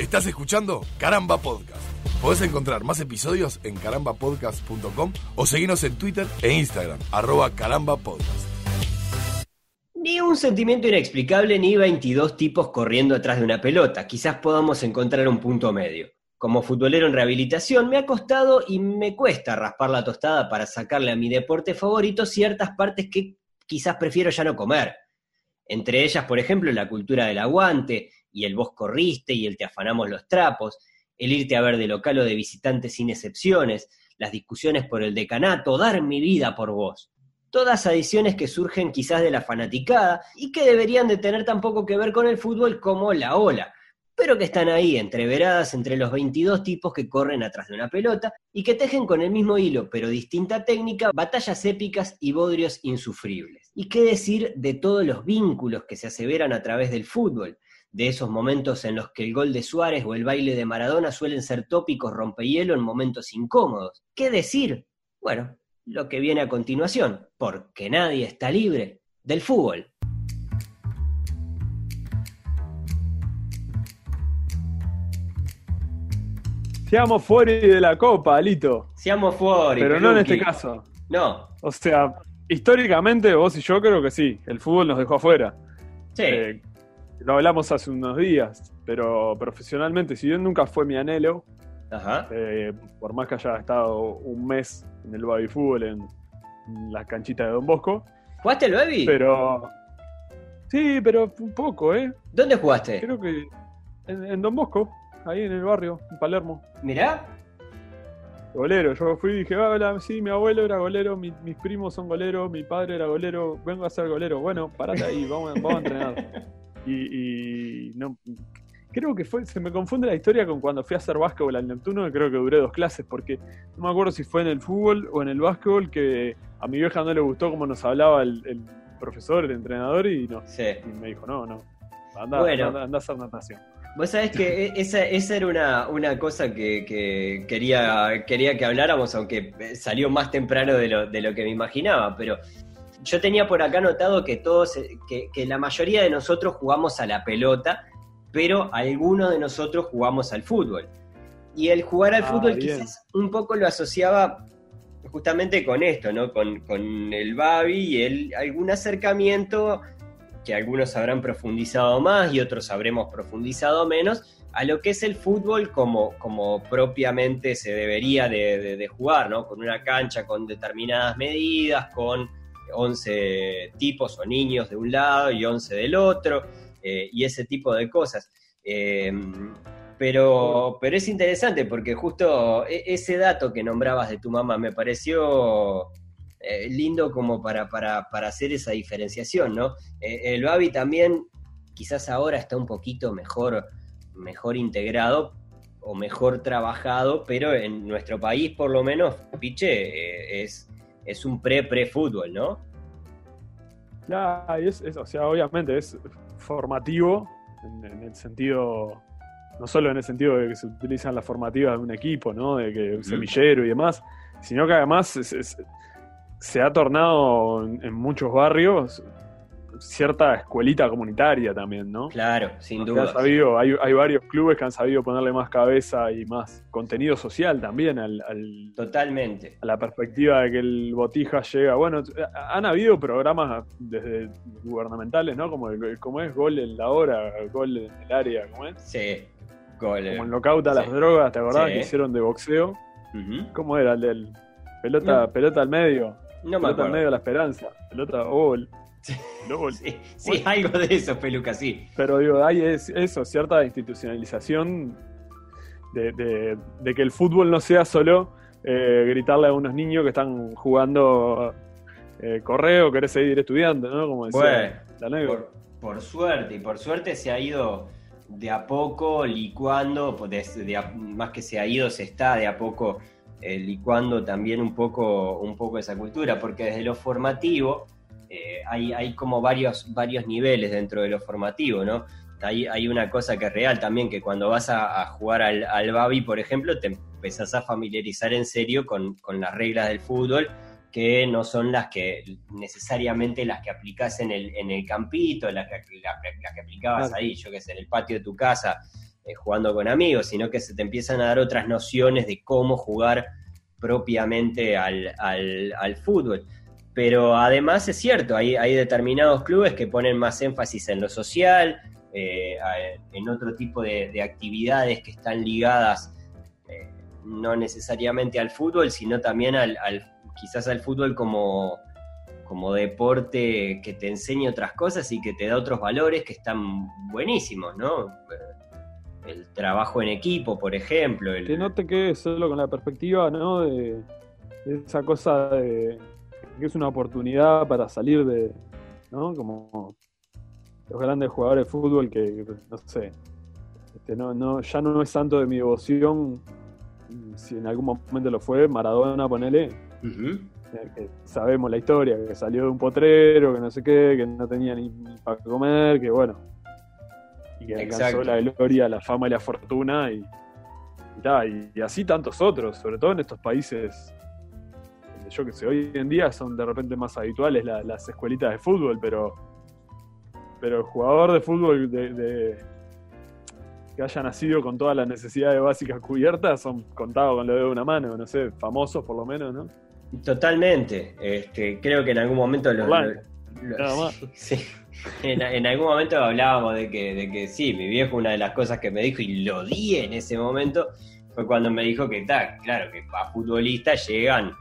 Estás escuchando Caramba Podcast. Podés encontrar más episodios en carambapodcast.com o seguirnos en Twitter e Instagram, arroba carambapodcast. Ni un sentimiento inexplicable ni 22 tipos corriendo atrás de una pelota. Quizás podamos encontrar un punto medio. Como futbolero en rehabilitación me ha costado y me cuesta raspar la tostada para sacarle a mi deporte favorito ciertas partes que quizás prefiero ya no comer. Entre ellas, por ejemplo, la cultura del aguante y el vos corriste y el te afanamos los trapos, el irte a ver de local o de visitante sin excepciones, las discusiones por el decanato, dar mi vida por vos. Todas adiciones que surgen quizás de la fanaticada y que deberían de tener tan poco que ver con el fútbol como la ola, pero que están ahí entreveradas entre los 22 tipos que corren atrás de una pelota y que tejen con el mismo hilo, pero distinta técnica, batallas épicas y bodrios insufribles. ¿Y qué decir de todos los vínculos que se aseveran a través del fútbol? De esos momentos en los que el gol de Suárez o el baile de Maradona suelen ser tópicos rompehielo en momentos incómodos. ¿Qué decir? Bueno, lo que viene a continuación, porque nadie está libre del fútbol. Seamos fuera de la copa, Alito. Seamos fuera. Pero no en este caso. No. O sea, históricamente vos y yo creo que sí. El fútbol nos dejó afuera. Sí. Eh, lo hablamos hace unos días, pero profesionalmente, si bien nunca fue mi anhelo, Ajá. eh, por más que haya estado un mes en el baby fútbol en, en las canchitas de Don Bosco, ¿Jugaste el baby? pero sí, pero un poco, ¿eh? ¿Dónde jugaste? Creo que en, en Don Bosco, ahí en el barrio, en Palermo. Mirá. Golero, yo fui y dije, "Ah, hola, sí, mi abuelo era golero, mi- mis primos son goleros, mi padre era golero, vengo a ser golero. Bueno, parate ahí, vamos, vamos a entrenar. Y, y no, creo que fue, se me confunde la historia con cuando fui a hacer básquetbol al Neptuno, que creo que duré dos clases, porque no me acuerdo si fue en el fútbol o en el básquetbol, que a mi vieja no le gustó cómo nos hablaba el, el profesor, el entrenador, y no. Sí. Y me dijo, no, no, anda, Bueno. anda, anda a hacer natación. Vos sabés que e- esa, esa era una, una cosa que, que quería, quería que habláramos, aunque salió más temprano de lo, de lo que me imaginaba, pero yo tenía por acá notado que todos, eh, que, que la mayoría de nosotros jugamos a la pelota, pero algunos de nosotros jugamos al fútbol. Y el jugar al Ah, fútbol bien. quizás un poco lo asociaba justamente con esto, ¿no? Con, con el Babi y el, algún acercamiento que algunos habrán profundizado más y otros habremos profundizado menos, a lo que es el fútbol como, como propiamente se debería de, de- de jugar, ¿no? Con una cancha con determinadas medidas, con 11 tipos o niños de un lado y 11 del otro, eh, y ese tipo de cosas. Eh, pero, pero es interesante porque justo e- ese dato que nombrabas de tu mamá me pareció eh, lindo como para, para, para hacer esa diferenciación, ¿no? Eh, el Babi también quizás ahora está un poquito mejor, mejor integrado o mejor trabajado, pero en nuestro país por lo menos, Piche, es, es un pre-pre-fútbol, ¿no? Ya, y es, es- o sea, obviamente es formativo en, en el sentido, no solo en el sentido de que se utilizan las formativas de un equipo, ¿no? De que un semillero y demás, sino que además es- es- se ha tornado en, en muchos barrios cierta escuelita comunitaria también, ¿no? Claro, sin han duda. sabido, hay, hay varios clubes que han sabido ponerle más cabeza y más contenido social también al- al, Totalmente. a la perspectiva de que el botija llega. Bueno, ha- han habido programas desde gubernamentales, ¿no? Como, el, como es gol en la hora, gol en el área, ¿cómo es? Sí, gol. Como el knockout a las drogas, ¿te acordás Sí. que hicieron de boxeo? ¿Cómo era el del pelota, No. pelota al medio? No me pelota al medio de la esperanza, pelota Sí. Algo de eso, Peluca, sí. Pero digo, hay es- eso, cierta institucionalización de, de- de que el fútbol no sea solo eh, gritarle a unos niños que están jugando eh, correo, querés seguir estudiando, ¿no? Como decía Bueno. Por, por suerte, y por suerte se ha ido de a poco licuando, pues, de- de a- más que se ha ido, se está de a poco eh, licuando también un poco, un poco esa cultura, porque desde lo formativo eh, hay, hay como varios, varios niveles dentro de lo formativo, ¿no? Hay, hay una cosa que es real también, que cuando vas a, a jugar al, al Babi, por ejemplo, te empezás a familiarizar en serio con, con las reglas del fútbol, que no son las que necesariamente las que aplicás en el, en el campito, las que, las que- las que aplicabas ahí, yo que sé, en el patio de tu casa, eh, jugando con amigos, sino que se te empiezan a dar otras nociones de cómo jugar propiamente al, al, fútbol. Pero además es cierto, hay, hay, determinados clubes que ponen más énfasis en lo social, eh, en otro tipo de, actividades que están ligadas eh, no necesariamente al fútbol, sino también al, quizás al fútbol como, como deporte que te enseña otras cosas y que te da otros valores que están buenísimos, ¿no? El trabajo en equipo, por ejemplo. Que no te quedes solo con la perspectiva, ¿no? De, esa cosa de que es una oportunidad para salir de, ¿no? Como los grandes jugadores de fútbol que, no sé, este, no, no, ya no es tanto de mi devoción, si en algún momento lo fue, Maradona, ponele, que sabemos la historia, que salió de un potrero, que no sé qué, que no tenía ni, para comer, que bueno, y que alcanzó la gloria, la fama y la fortuna, y, y, así tantos otros, sobre todo en estos países yo que sé, hoy en día son de repente más habituales las escuelitas de fútbol, pero pero el jugador de fútbol de, que haya nacido con todas las necesidades básicas cubiertas son contados con lo de una mano, no sé, famosos por lo menos, ¿no? Totalmente. Este, creo que en algún momento lo, sí, En, algún momento hablábamos de que, de que sí, mi viejo una de las cosas que me dijo y lo di en ese momento fue cuando me dijo que está, claro, que a futbolistas llegan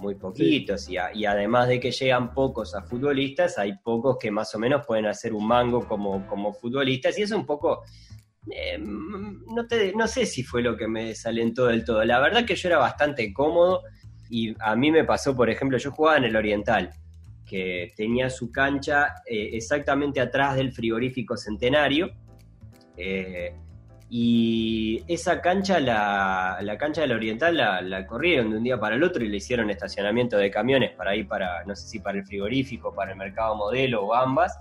muy poquitos y, además de que llegan pocos a futbolistas, hay pocos que más o menos pueden hacer un mango como, como futbolistas y es un poco... Eh, no, te, no sé si fue lo que me desalentó del todo. La verdad que yo era bastante cómodo y a mí me pasó, por ejemplo, yo jugaba en el Oriental, que tenía su cancha eh, exactamente atrás del frigorífico Centenario. Eh, y esa cancha, la, la cancha del Oriental, la, corrieron de un día para el otro y le hicieron estacionamiento de camiones para ir para, no sé si para el frigorífico, para el mercado modelo o ambas.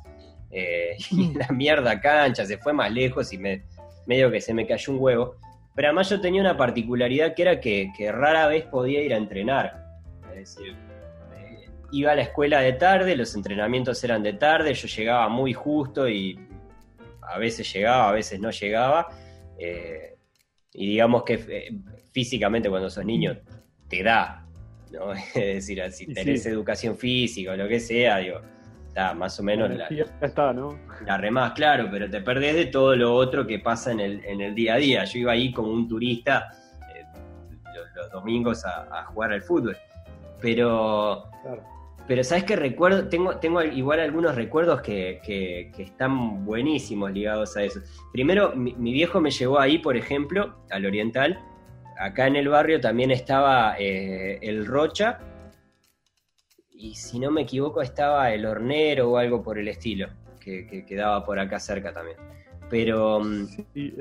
Eh, y la mierda cancha, se fue más lejos y me, medio que se me cayó un huevo. Pero además yo tenía una particularidad que era que, rara vez podía ir a entrenar. Es decir, eh, iba a la escuela de tarde, los entrenamientos eran de tarde, yo llegaba muy justo y a veces llegaba, a veces no llegaba eh, y digamos que eh, físicamente cuando sos niño te da, ¿no? Es decir, si tenés educación física o lo que sea, digo, está más o menos la, está, ¿no? La remás, claro, pero te perdés de todo lo otro que pasa en el, en el día a día. Yo iba ahí como un turista eh, los, domingos a, jugar al fútbol. Pero pero sabes que recuerdo, tengo, tengo igual algunos recuerdos que, están buenísimos ligados a eso. Primero, mi, viejo me llevó ahí, por ejemplo, al Oriental. Acá en el barrio también estaba eh, el Rocha. Y si no me equivoco, estaba el Hornero o algo por el estilo, que, quedaba por acá cerca también. Pero. Mm, sí,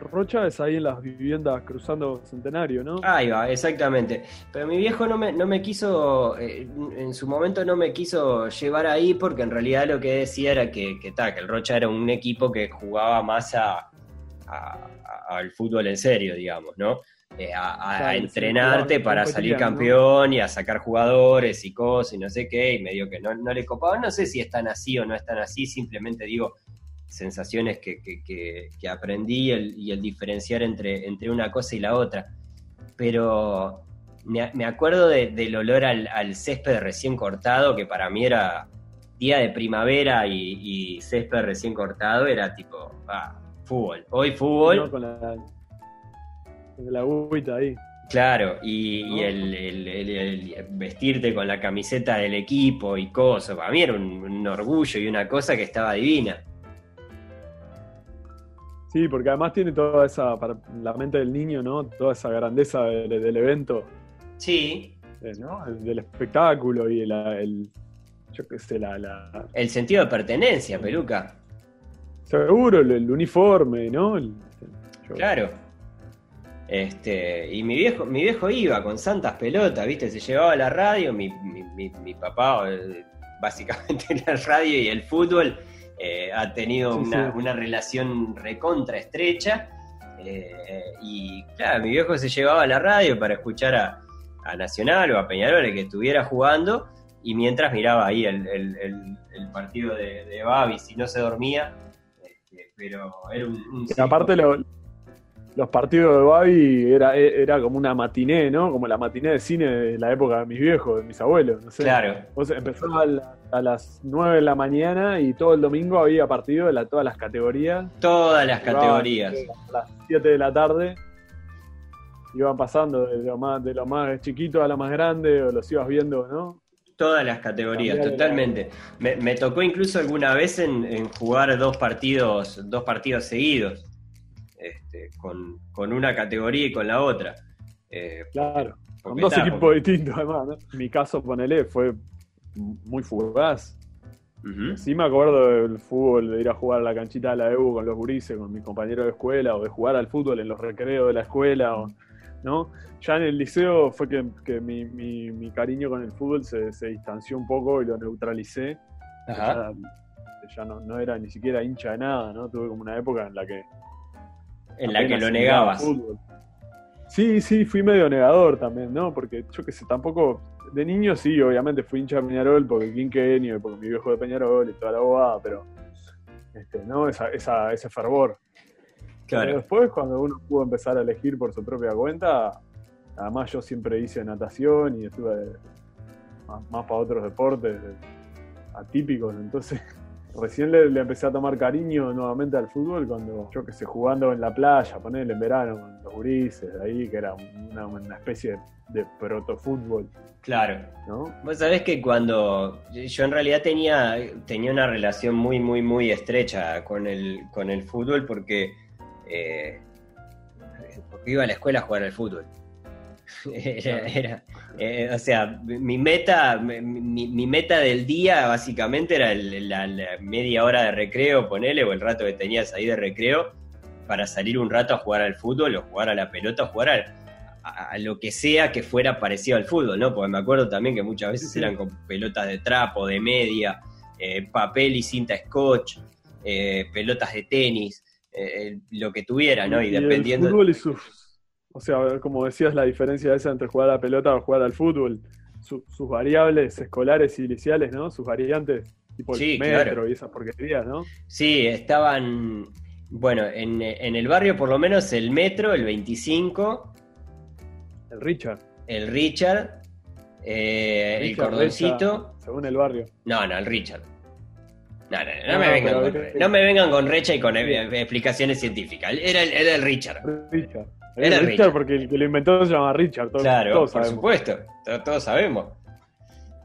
Rocha es ahí en las viviendas cruzando Centenario, ¿no? Ahí va, exactamente. Pero mi viejo no me, no me quiso, eh, en su momento no me quiso llevar ahí porque en realidad lo que decía era que, que, que el Rocha era un equipo que jugaba más a, al fútbol en serio, digamos, ¿no? Eh, a, entrenarte para salir campeón y a sacar jugadores y cosas y no sé qué, y medio que no, no le copaba. No sé si están así o no están así, simplemente digo, sensaciones que, que, aprendí y el, diferenciar entre, entre una cosa y la otra. Pero me, acuerdo del olor al, césped recién cortado, que para mí era día de primavera y, césped recién cortado, era tipo, ah, fútbol. Hoy fútbol. con la, con la agüita ahí. Claro, y, el, vestirte con la camiseta del equipo y cosas, para mí era un orgullo y una cosa que estaba divina. Sí, porque además tiene toda esa, para la mente del niño, ¿no? Toda esa grandeza del, evento. Sí. Eh, ¿no? del espectáculo y el, yo qué sé, la, El sentido de pertenencia, peluca. Seguro, el, uniforme, ¿no? Claro. Este, y mi viejo, mi viejo iba con santas pelotas, ¿viste? Se llevaba la radio, mi, mi, mi papá eh, básicamente la radio y el fútbol eh, ha tenido una, relación recontra estrecha. Eh, y claro, mi viejo se llevaba a la radio para escuchar a, Nacional o a Peñarol que estuviera jugando y mientras miraba ahí el, partido de, de Babi, si no se dormía, este, pero era un, aparte lo- los partidos de Babi era, era como una matiné, ¿no? Como la matiné de cine de la época de mis viejos, de mis abuelos, no sé. Claro, Vos empezaba a, la- a las 9 de la mañana y todo el domingo había partido de la, todas las categorías. todas las categorías. eh, A las 7 de la tarde iban pasando de lo más, de lo más chiquito a lo más grande, o los ibas viendo, ¿no? Todas las categorías, totalmente. Me, me tocó incluso alguna vez en, en jugar dos partidos, dos partidos seguidos, con, con una categoría y con la otra. Eh, Claro. Con dos está, equipos porque- distintos, además, ¿no? Mi caso, ponele, fue muy fugaz. Sí me acuerdo del fútbol, de ir a jugar a la canchita de la EBU con los gurises, con mis compañeros de escuela, o de jugar al fútbol en los recreos de la escuela, o, ¿no? Ya en el liceo fue que, que mi, mi- mi cariño con el fútbol se, se distanció un poco y lo neutralicé. Ajá. Ya, ya no, no era ni siquiera hincha de nada, ¿no? Tuve como una época en la que... En la que lo negabas. Sí, sí, fui medio negador también, ¿no? Porque yo que sé, tampoco. De niño sí, obviamente fui hincha de Peñarol porque quinquenio y porque mi viejo de Peñarol y toda la bobada, pero. Este, ¿no? Esa, esa, ese fervor. Pero después, cuando uno pudo empezar a elegir por su propia cuenta, además yo siempre hice natación y estuve más, más para otros deportes atípicos, entonces recién le, le empecé a tomar cariño nuevamente al fútbol cuando yo que sé, jugando en la playa, ponerle en verano con los gurises, ahí que era una, una especie de protofútbol, Claro. ¿no? Vos sabés que cuando yo en realidad tenía, tenía una relación muy, muy, muy estrecha con el, con el fútbol porque, eh, porque iba a la escuela a jugar al fútbol. Era, era, eh, o sea, mi meta, mi, mi meta del día básicamente era el- la, la media hora de recreo, ponele, o el rato que tenías ahí de recreo, para salir un rato a jugar al fútbol, o jugar a la pelota, o jugar al, a, a lo que sea que fuera parecido al fútbol, ¿no? Porque me acuerdo también que muchas veces eran con pelotas de trapo, de media, eh, papel y cinta scotch, eh, pelotas de tenis, lo que tuviera, ¿no? Y, dependiendo. fútbol y sus. O sea, como decías, la diferencia esa entre jugar a la pelota o jugar al fútbol, su- sus variables escolares y iniciales, ¿no? Sus variantes, tipo el Sí, metro claro. y esas porquerías, ¿no? Sí, estaban. Bueno, en, en el barrio por lo menos el metro, el 25, El Richard. el Richard, eh, el Richard, cordoncito. Recha, según el barrio. No, no, el Richard. No, no, no, No, me, no, vengan pero- con, re- no me vengan con recha y con eh, explicaciones científicas. Era el, era el Richard. Richard. Era Richard. Richard porque el que lo inventó se llama Richard. Todos, Claro, todos por sabemos. supuesto, to- todos sabemos.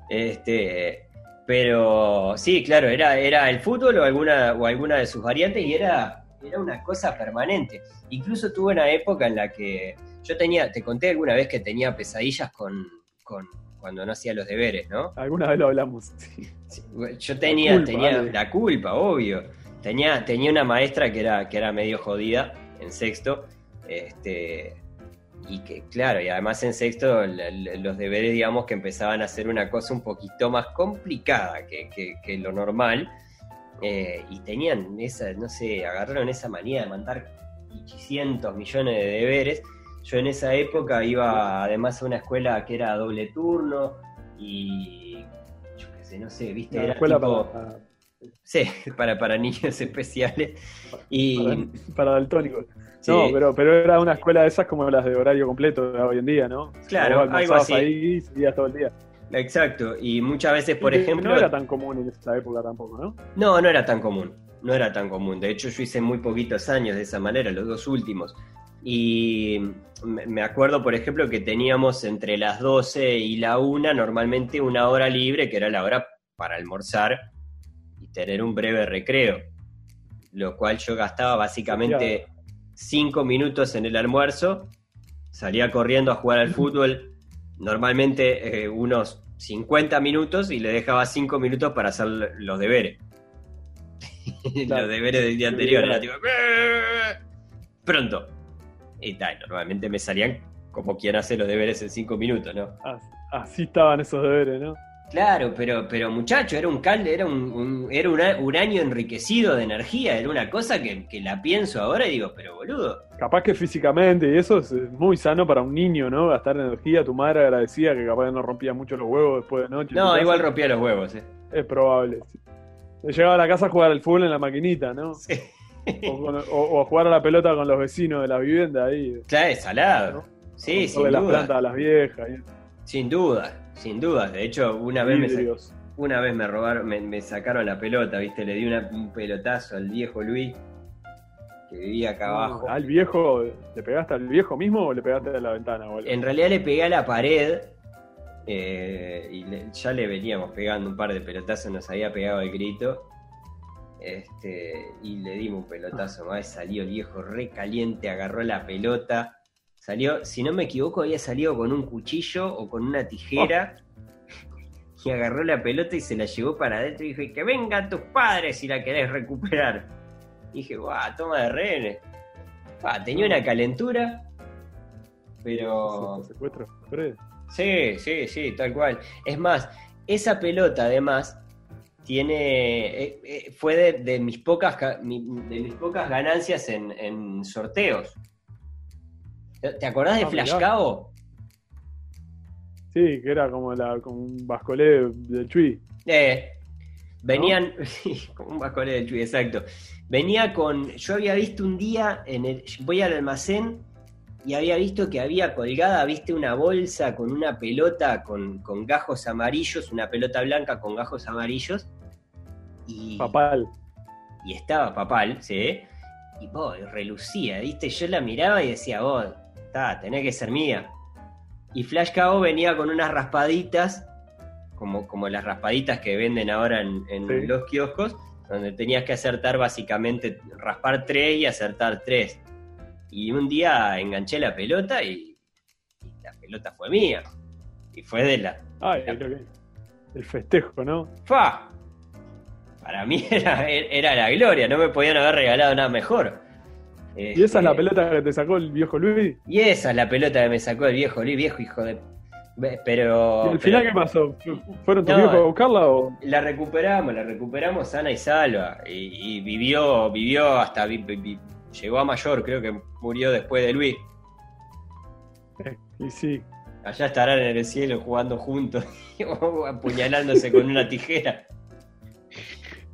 Este, pero sí, claro, era, era el fútbol o alguna, o alguna de sus variantes y era, era una cosa permanente. Incluso tuve una época en la que yo tenía, te conté alguna vez que tenía pesadillas con, con cuando no hacía los deberes, ¿no? Alguna vez lo hablamos. sí. Sí, Yo tenía, culpa, tenía la culpa, obvio. Tenía, tenía una maestra que era, que era medio jodida en sexto. Este, y que, claro, y además en sexto los deberes, digamos, que empezaban a ser una cosa un poquito más complicada que, que- que lo normal. Eh, y tenían esa, no sé, agarraron esa manía de mandar cientos millones de deberes. Yo en esa época iba además a una escuela que era doble turno y yo qué sé, no sé, viste, La era escuela tipo- para, Sí, para, para niños especiales. Y para, para daltónicos. Sí, No, pero, pero era una escuela de esas como las de horario completo de hoy en día, ¿no? Claro, algo así. ahí seguías todo el día. exacto. Y muchas veces, por Y ejemplo, No era tan común en esa época tampoco, ¿no? No, no era tan común. No era tan común. De hecho, yo hice muy poquitos años de esa manera, los dos últimos. Y me me acuerdo, por ejemplo, que teníamos entre las 12 y la 1 normalmente una hora libre, que era la hora para almorzar y tener un breve recreo. Lo cual yo gastaba básicamente 5 minutos en el almuerzo, salía corriendo a jugar al fútbol, normalmente eh, unos 50 minutos y le dejaba 5 minutos para hacer los deberes. Claro. los deberes del día anterior. Era tipo, pronto. Y tal, normalmente me salían como quien hace los deberes en 5 minutos, ¿no? As- Así estaban esos deberes, ¿no? Claro, pero, pero muchacho, era un calde, era un, un- era un año enriquecido de energía, era una cosa que, que la pienso ahora y digo, pero boludo, Capaz que físicamente, y eso es muy sano para un niño, ¿no? Gastar energía. Tu madre agradecía que capaz no rompía mucho los huevos después de noche. no, casa. igual rompía los huevos, ¿eh? Es probable. sí. Llegaba a la casa a jugar al fútbol en la maquinita, ¿no? Sí. O, con- o- o jugar a la pelota con los vecinos de la vivienda ahí. Claro, es salado. ¿no? Sí, sin Sobre las duda. plantas a las viejas. y- Sin duda, sin duda. De hecho, una vez me, una vez me robaron, me, me sacaron la pelota, ¿viste? Le di una- un pelotazo al viejo Luis, que vivía acá abajo. ¿Al viejo? ¿Le pegaste al viejo mismo o le pegaste a la ventana? En realidad le pegué a la pared eh, y le- ya le veníamos pegando un par de pelotazos, nos había pegado el grito. Este, y le dimos un pelotazo más, salió el viejo re caliente, agarró la pelota. Salió, si no me equivoco, había salido con un cuchillo o con una tijera. Y agarró la pelota y se la llevó para adentro y dijo, que vengan tus padres si la querés recuperar. Y dije, guau, toma de rehenes. Ah, tenía una calentura, pero... Secuestro. Sí, sí, sí, tal cual. Es más, esa pelota además tiene eh, eh, fue de, de mis pocas de mis pocas ganancias en, en sorteos. ¿Te acordás de Ah, Flash mirá. Cabo? Sí, que era como, la, como un bascolé del Chui. Eh, venían, como un bascolé del Chuy, exacto. Venía con, yo había visto un día, en el, voy al almacén y había visto que había colgada, viste, una bolsa con una pelota con, con gajos amarillos, una pelota blanca con gajos amarillos. Y, Papal. y estaba papal, ¿sí? Y vos, relucía, ¿viste? Yo la miraba y decía, vos, está, tenés que ser mía. Y Flash Cabo venía con unas raspaditas, como, como las raspaditas que venden ahora en, en Sí. los kioscos, donde tenías que acertar básicamente, raspar tres y acertar tres. Y un día enganché la pelota y, y la pelota fue mía. Y fue de la, Ay, que- el festejo, ¿no? ¡Fa! Para mí era, era la gloria, no me podían haber regalado nada mejor. ¿Y esa es la Este, pelota que te sacó el viejo Luis? Y esa es la pelota que me sacó el viejo Luis, viejo hijo de. Pero. ¿Y al final pero qué pasó? ¿Fueron tus No, viejos a buscarla o...? La recuperamos, la recuperamos sana y salva. Y, y vivió, vivió hasta. vi- vi- llegó a mayor, creo que murió después de Luis. Y sí. Allá estarán en el cielo jugando juntos, apuñalándose con una tijera,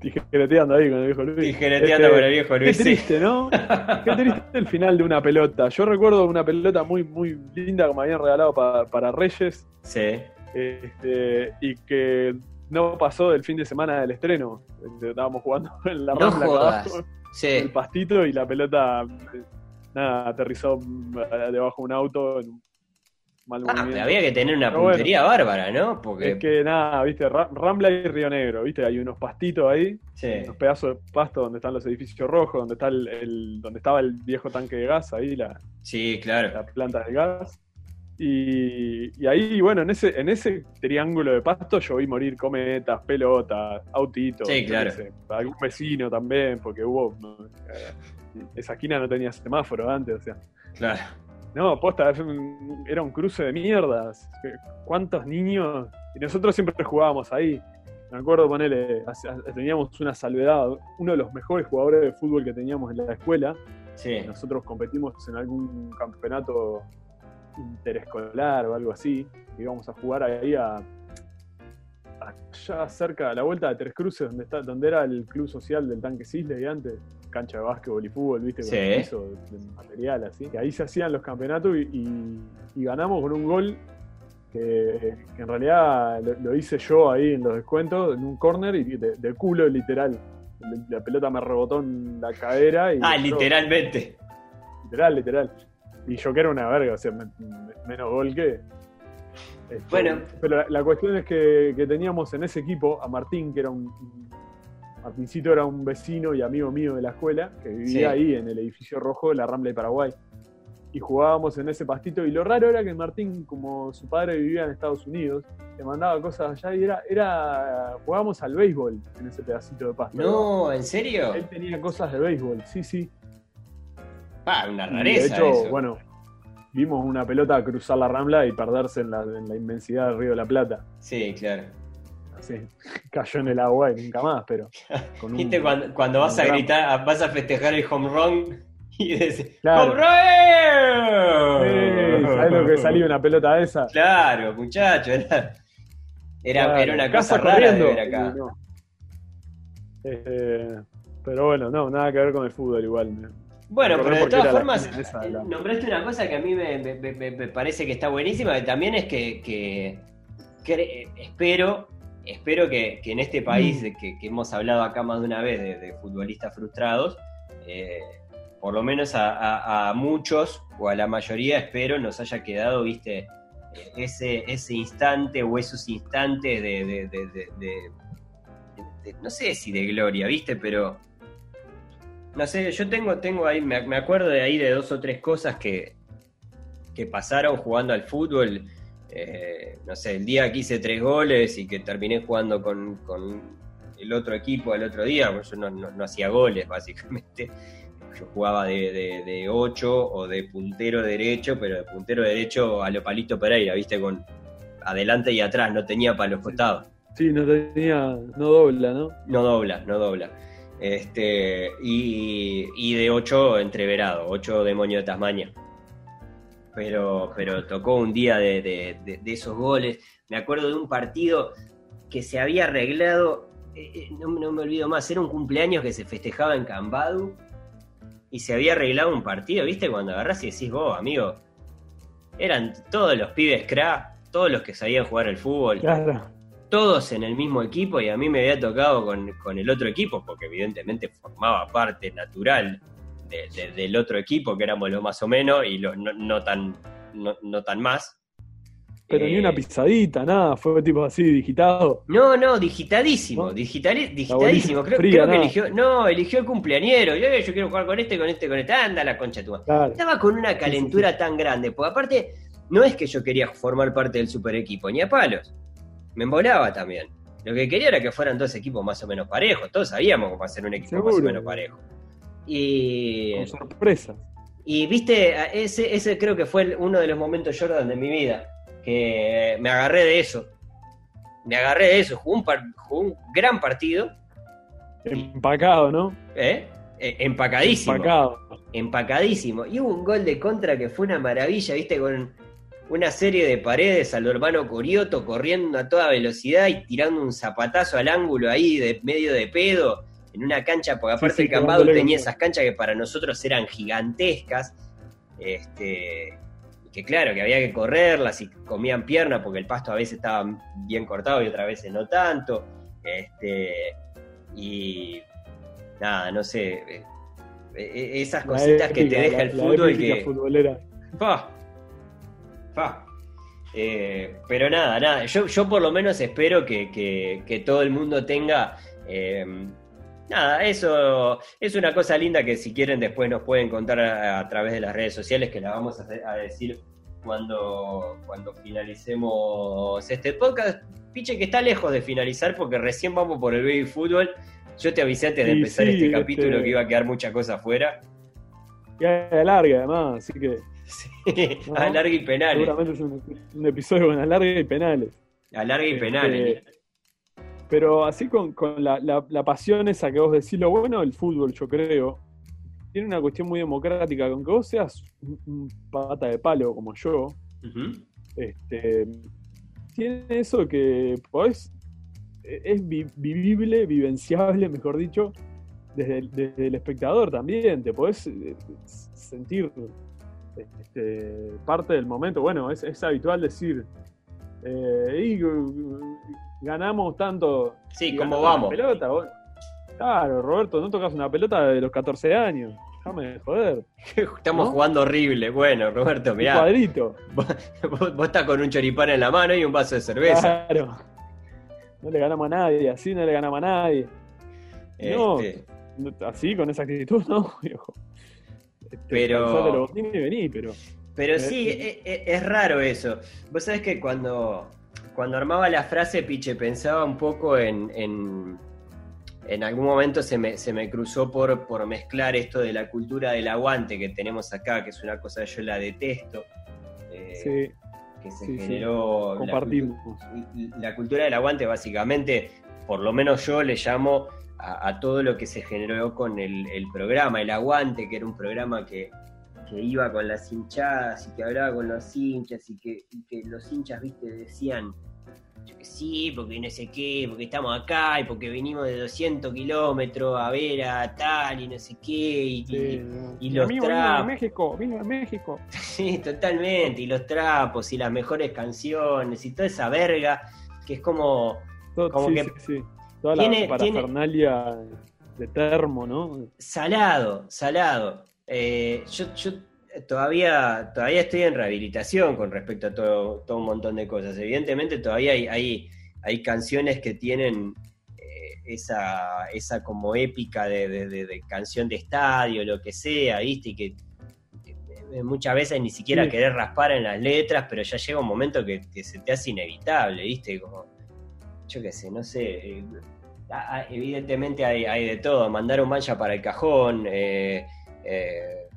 Tijereteando ahí con el viejo Luis. tijereteando Este, con el viejo Luis. Qué triste, ¿no? Qué triste el final de una pelota. Yo recuerdo una pelota muy, muy linda que me habían regalado pa- para Reyes Sí. este, y que no pasó del fin de semana del estreno. Este, Estábamos jugando en la No rambla abajo, Sí. el pastito y la pelota eh, nada, aterrizó mm, debajo de un auto en un mal Ah, había que tener una Pero bueno. puntería bárbara, ¿no? Porque. Es que nada, viste, Ra- Rambla y Río Negro, viste, hay unos pastitos ahí, sí. unos pedazos de pasto donde están los edificios rojos, donde está el, el- donde estaba el viejo tanque de gas, ahí la, Sí, claro. la planta de gas. Y, y ahí, bueno, en ese, en ese triángulo de pasto yo vi morir cometas, pelotas, autitos. Sí, claro. algún vecino también, porque hubo. eh, Esa esquina no tenía semáforo antes, o sea. Claro. No, posta, era un cruce de mierdas. ¿Cuántos niños? Y nosotros siempre jugábamos ahí. Me acuerdo, ponele, teníamos una salvedad. Uno de los mejores jugadores de fútbol que teníamos en la escuela. Sí. Nosotros competimos en algún campeonato interescolar o algo así. Íbamos a jugar ahí a. allá cerca, a la vuelta de Tres Cruces, donde, está, donde era el club social del tanque Cisle y antes. Cancha de básquetbol y fútbol, viste, con Sí. el piso de, de material así. Que ahí se hacían los campeonatos y, y- y ganamos con un gol que, que en realidad lo, lo hice yo ahí en los descuentos, en un corner y de, de culo literal. La pelota me rebotó en la cadera y. Ah, yo- literalmente. Literal, literal. Y yo que era una verga, o sea, me- me- menos gol que. Este, Bueno. Pero la, la cuestión es que, que teníamos en ese equipo a Martín, que era un. Martincito era un vecino y amigo mío de la escuela, que vivía Sí. ahí en el edificio rojo de la Rambla de Paraguay. Y jugábamos en ese pastito. Y lo raro era que Martín, como su padre vivía en Estados Unidos, le mandaba cosas allá y era. era jugábamos al béisbol en ese pedacito de pasto. No, ¿en serio? Él tenía cosas de béisbol, sí, sí. Ah, una Y rareza. de hecho, eso. bueno, vimos una pelota cruzar la rambla y perderse en la, en la inmensidad del Río de la Plata. Sí, claro. Así, cayó en el agua y nunca más, pero. Con un- ¿Viste cuando, cuando vas a gritar, vas a festejar el home run y dices Claro. ¡Home run! ¿Sabes lo que salía una pelota de esa? Claro, muchacho, era, era, Claro, era una casa cosa rara de corriendo. ver acá. No. Eh, Pero bueno, no, nada que ver con el fútbol igual. Bueno, pero de todas formas, eh, nombraste una cosa que a mí me, parece que está buenísima, que también es que, espero, espero que, en este país mm. que, hemos hablado acá más de una vez de, futbolistas frustrados, eh, por lo menos a, muchos o a la mayoría espero nos haya quedado, viste, ese, ese instante o esos instantes de, no sé si de gloria, viste, pero no sé, yo tengo, tengo ahí, me, acuerdo de ahí de dos o tres cosas que, que pasaron jugando al fútbol. Eh, no sé, el día que hice tres goles y que terminé jugando con, el otro equipo el otro día, yo no, hacía goles básicamente. Yo jugaba de, de, ocho o de puntero derecho, pero de puntero derecho a lo palito Pereira, viste, con adelante y atrás, no tenía para los costados. Sí, no tenía, no dobla, ¿no? No dobla, no dobla. Este, y, de 8 entreverado, 8 demonio de Tasmania. Pero, pero tocó un día de, esos goles. Me acuerdo de un partido que se había arreglado, eh, eh, no, me olvido más, era un cumpleaños que se festejaba en Cambadu y se había arreglado un partido, ¿viste? Cuando agarrás y decís vos, amigo, eran todos los pibes crack, todos los que sabían jugar al fútbol. Claro todos en el mismo equipo y a mí me había tocado con, el otro equipo, porque evidentemente formaba parte natural del otro equipo, que éramos lo más o menos y lo, no, tan, no, tan más. Pero ni una eh, pisadita, nada, fue tipo así, digitado. No, no, digitadísimo, digitadísimo. Creo, que eligió, no, eligió el cumpleañero. Yo, yo quiero jugar con este, con este, con este. Anda la concha tu Estaba con una calentura tan grande, porque aparte, no es que yo quería formar parte del super equipo, ni a palos me embolaba también. Lo que quería era que fueran dos equipos más o menos parejos. Todos sabíamos cómo hacer un equipo más o menos parejo. Y. Con sorpresa. Y viste, ese, ese creo que fue uno de los momentos Jordan de mi vida. Que me agarré de eso. Me agarré de eso. Jugó un, un gran partido. Empacado, ¿no? ¿Eh? ¿Eh? empacadísimo. Empacado. Empacadísimo. Y hubo un gol de contra que fue una maravilla, viste, con una serie de paredes al hermano Corioto corriendo a toda velocidad y tirando un zapatazo al ángulo ahí de medio de pedo en una cancha, porque aparte el Cambado tenía esas canchas que para nosotros eran gigantescas, este, que claro, que había que correrlas y comían piernas porque el pasto a veces estaba bien cortado y otras veces no tanto, este, y nada, no sé, eh, eh, esas cositas que te deja el fútbol que... Futbolera. Eh, pero nada, nada, yo, yo por lo menos espero que, todo el mundo tenga... Eh, nada, eso es una cosa linda que si quieren después nos pueden contar a, través de las redes sociales que la vamos a, decir cuando, cuando finalicemos este podcast. Piche que está lejos de finalizar porque recién vamos por el baby fútbol. Yo te avisé antes de empezar este capítulo este que iba a quedar mucha cosa afuera. Ya larga además, así que Sí, alarga y penales. Seguramente es un, episodio con alarga y penales. Alarga y este, penales. Pero así con, la, pasión esa que vos decís, lo bueno del fútbol, yo creo, tiene una cuestión muy democrática. Con que vos seas un, pata de palo como yo, este, tiene eso que podés, es vivible, vivenciable, mejor dicho, desde el, espectador también. Te podés eh, sentir este, parte del momento. Bueno, es, habitual decir, eh, ganamos tanto. Sí, como vamos. Pelota. Claro, Roberto, no tocas una pelota de los 14 años. Déjame joder. Estamos jugando horrible. Bueno, Roberto, mirá. cuadrito. Vos, estás con un choripán en la mano y un vaso de cerveza. Claro. No le ganamos a nadie, así no le ganamos a nadie. No, este. así, con esa actitud, no, viejo. Pero. pero. Pero sí, e, e, es, raro eso. Vos sabés que cuando, cuando armaba la frase, Piche, pensaba un poco en. en, algún momento se me, se me cruzó por, por mezclar esto de la cultura del aguante que tenemos acá, que es una cosa que yo la detesto. Eh, sí. Que se generó. Compartimos. la cultura del aguante, básicamente, por lo menos yo le llamo a, todo lo que se generó con el, programa, el Aguante, que era un programa que, iba con las hinchadas y que hablaba con los hinchas y que, los hinchas, viste, decían, yo que sí, porque no sé qué, porque estamos acá y porque venimos de 200 kilómetros a ver a tal y no sé qué, y, y, los trapos. México, vino de México. sí, totalmente, y los trapos y las mejores canciones y toda esa verga que es como, como sí, que sí, sí. Toda la parafernalia de termo, ¿no? Salado, salado. Eh, yo, yo todavía, todavía estoy en rehabilitación con respecto a todo, todo un montón de cosas. Evidentemente todavía hay, hay, hay canciones que tienen eh, esa, esa como épica de, de, de, canción de estadio, lo que sea, ¿viste? Y que eh, muchas veces ni siquiera Sí. querer raspar en las letras, pero ya llega un momento que, que se te hace inevitable, ¿viste? Como, yo qué sé, no sé. eh, evidentemente hay, hay de todo. Mandar un mancha para el cajón. Eh, eh,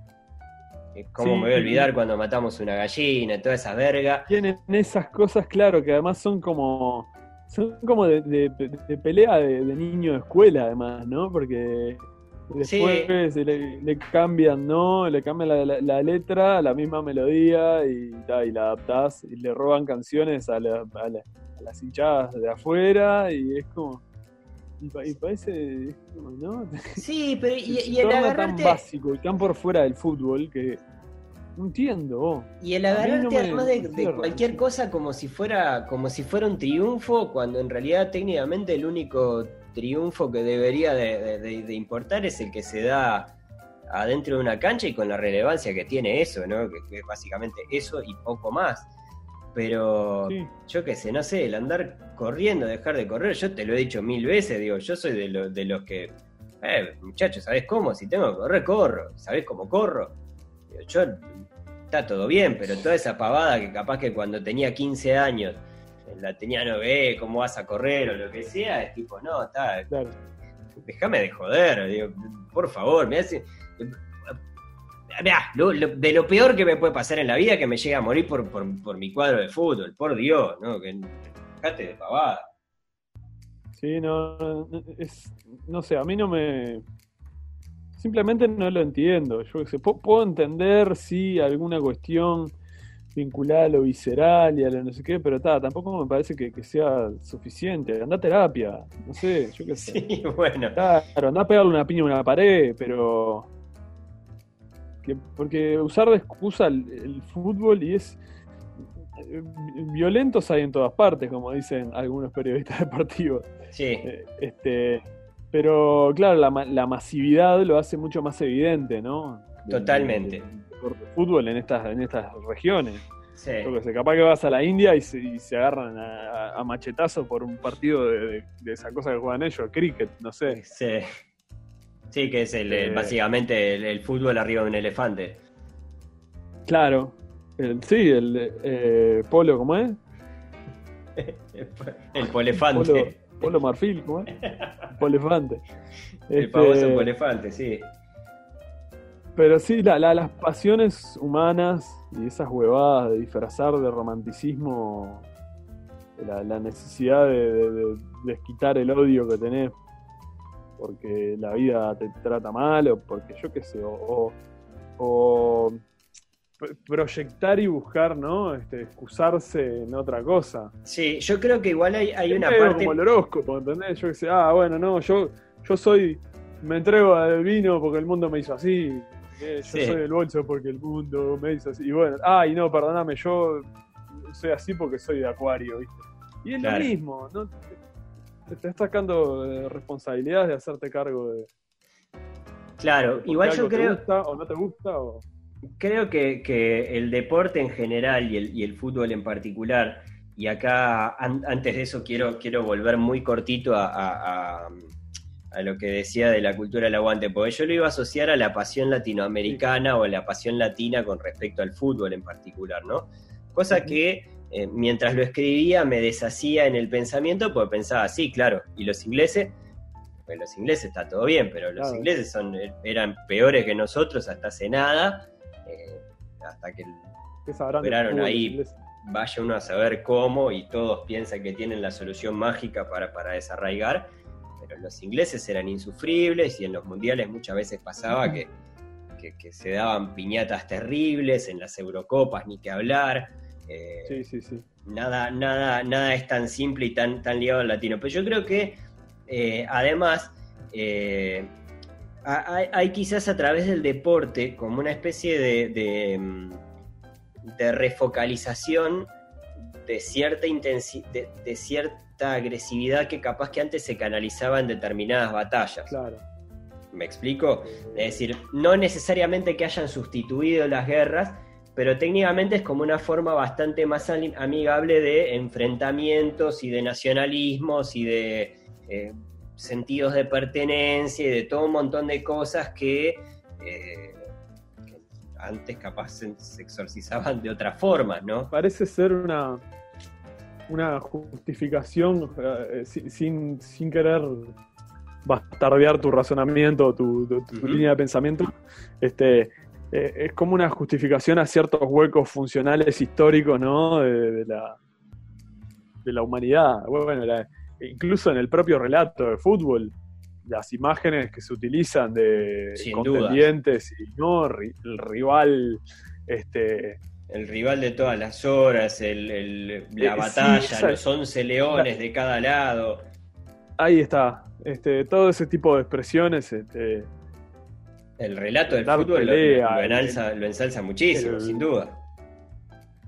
¿Cómo Sí, me voy a olvidar cuando matamos una gallina? Toda esa verga. Tienen esas cosas, claro, que además son como. Son como de, de- de pelea de, de niño de escuela, además, ¿no? Porque después le, le cambian, ¿no? Le cambian la, la- la letra, la misma melodía y, la adaptás y le roban canciones a, la- a a las hinchadas de afuera y es como. Y, y parece. ¿no? Sí, pero y, y el torna tan agarrarte. básico y tan por fuera del fútbol que. No entiendo. Y el agarrarte no de, de cualquier cosa como si fuera como si fuera un triunfo, cuando en realidad técnicamente el único triunfo que debería de, de- de- de importar es el que se da adentro de una cancha y con la relevancia que tiene eso, ¿no? Que, que es básicamente eso y poco más. Pero Sí. yo qué sé, no sé, el andar corriendo, dejar de correr, yo te lo he dicho mil veces, digo, yo soy de, lo- de los que, eh, muchachos, ¿sabés cómo? Si tengo que correr, corro, ¿sabés cómo corro? Digo, yo, está todo bien, pero toda esa pavada que capaz que cuando tenía 15 años la tenía no ve, cómo vas a correr o lo que sea, es tipo, no, está, Claro. déjame de joder, digo, por favor, me hace. Mirá, lo- lo- de lo peor que me puede pasar en la vida es que me llegue a morir por, por, por mi cuadro de fútbol, por Dios, ¿no? Que dejate de pavada. Sí, no, es, no sé, a mí no me... Simplemente no lo entiendo. Yo sé, pu- puedo entender si alguna cuestión vinculada a lo visceral y a lo no sé qué, pero ta, tampoco me parece que, que sea suficiente. Anda a terapia, no sé, yo qué sé. Sí, bueno. Claro, anda a pegarle una piña a una pared, pero... que- porque usar de excusa el, el fútbol y es... eh, Violentos hay en todas partes, como dicen algunos periodistas deportivos. Sí, Eh, Este, pero claro, la, la masividad lo hace mucho más evidente, ¿no? Totalmente. deporte de fútbol en estas, en estas regiones. sí. Capaz que vas a la India y se, y se agarran a, a machetazos por un partido de, de- de esa cosa que juegan ellos, cricket, no sé. Sí. Sí, que es el, el- Eh. básicamente el, el fútbol arriba de un elefante. Claro. El- sí, el eh, polo, ¿cómo es? El polefante. Polo, polo marfil, ¿cómo es? Polefante. El Este, famoso polefante, sí. Pero sí, la- la- las pasiones humanas y esas huevadas de disfrazar de romanticismo la, la necesidad de, de- de desquitar el odio que tenés porque la vida te trata mal o porque yo qué sé, o, o- o p- proyectar y buscar, ¿no? Este, excusarse en otra cosa. Sí, yo creo que igual hay, hay una parte. como el horóscopo, ¿entendés? Yo que sé, ah, bueno, no, yo, yo soy, me entrego al vino porque el mundo me hizo así. Yo Sí. soy el bolso porque el mundo me hizo así. Y bueno, ay, no, perdóname, yo soy así porque soy de acuario, ¿viste? Y es Claro. lo mismo, ¿no? Te, estás sacando eh, responsabilidad de hacerte cargo de. Claro, igual yo algo te creo, gusta o no te gusta o. creo que, que el deporte en general y el, y el fútbol en particular, y acá an- antes de eso quiero, quiero volver muy cortito a, a- a- a lo que decía de la cultura del aguante, porque yo lo iba a asociar a la pasión latinoamericana o a la pasión latina con respecto al fútbol en particular, ¿no? Cosa que eh, mientras lo escribía me deshacía en el pensamiento, porque pensaba, sí, claro, y los ingleses, pues los ingleses está todo bien, pero los Claro. ingleses son, eran peores que nosotros hasta hace nada, eh, hasta que ¿Qué sabrán de Esperaron fútbol ahí. vaya uno a saber cómo y todos piensan que tienen la solución mágica para, para desarraigar, pero los ingleses eran insufribles y en los mundiales muchas veces pasaba que, que- que se daban piñatas terribles, en las Eurocopas ni que hablar. Eh, Sí, sí, sí. nada, nada, nada es tan simple y tan, tan ligado al latino. Pero yo creo que eh, además eh, hay, quizás a través del deporte como una especie de, de, mm, refocalización de cierta intensidad, de, cierta agresividad que capaz que antes se canalizaba en determinadas batallas. Claro. ¿Me explico? Es decir, no necesariamente que hayan sustituido las guerras, pero técnicamente es como una forma bastante más amigable de enfrentamientos y de nacionalismos y de eh, sentidos de pertenencia y de todo un montón de cosas que, eh, antes capaz se, exorcizaban de otra forma, ¿no? Parece ser una, una justificación eh, sin, sin querer bastardear tu razonamiento, tu, tu, línea de pensamiento, este, eh, es como una justificación a ciertos huecos funcionales históricos, ¿no? De, la, de la humanidad. Bueno, incluso en el propio relato de fútbol, las imágenes que se utilizan de contendientes y no el rival este el rival de todas las horas, el, la eh, batalla, los 11 leones de cada lado. Ahí está, este, todo ese tipo de expresiones este, el relato del fútbol lo, ensalza, muchísimo, sin duda.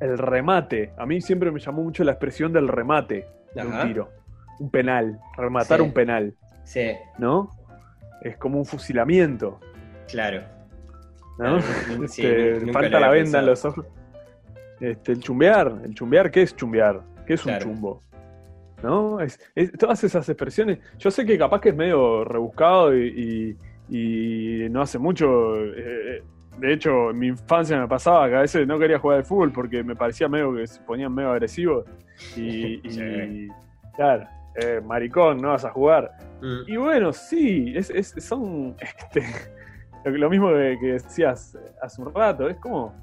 El remate. A mí siempre me llamó mucho la expresión del remate de un tiro. Un penal. Rematar un penal. Sí. ¿No? Es como un fusilamiento. Claro. ¿No? Este, falta la venda en los ojos. Este, el chumbear. ¿El chumbear qué es chumbear? ¿Qué es un chumbo? ¿No? Es, todas esas expresiones. Yo sé que capaz que es medio rebuscado y y no hace mucho, eh, de hecho, en mi infancia me pasaba que a veces no quería jugar al fútbol porque me parecía medio que se ponían medio agresivos. Y, claro, eh, maricón, no vas a jugar. Mm. Y bueno, sí, es, son este, lo mismo que, decías hace un rato, es como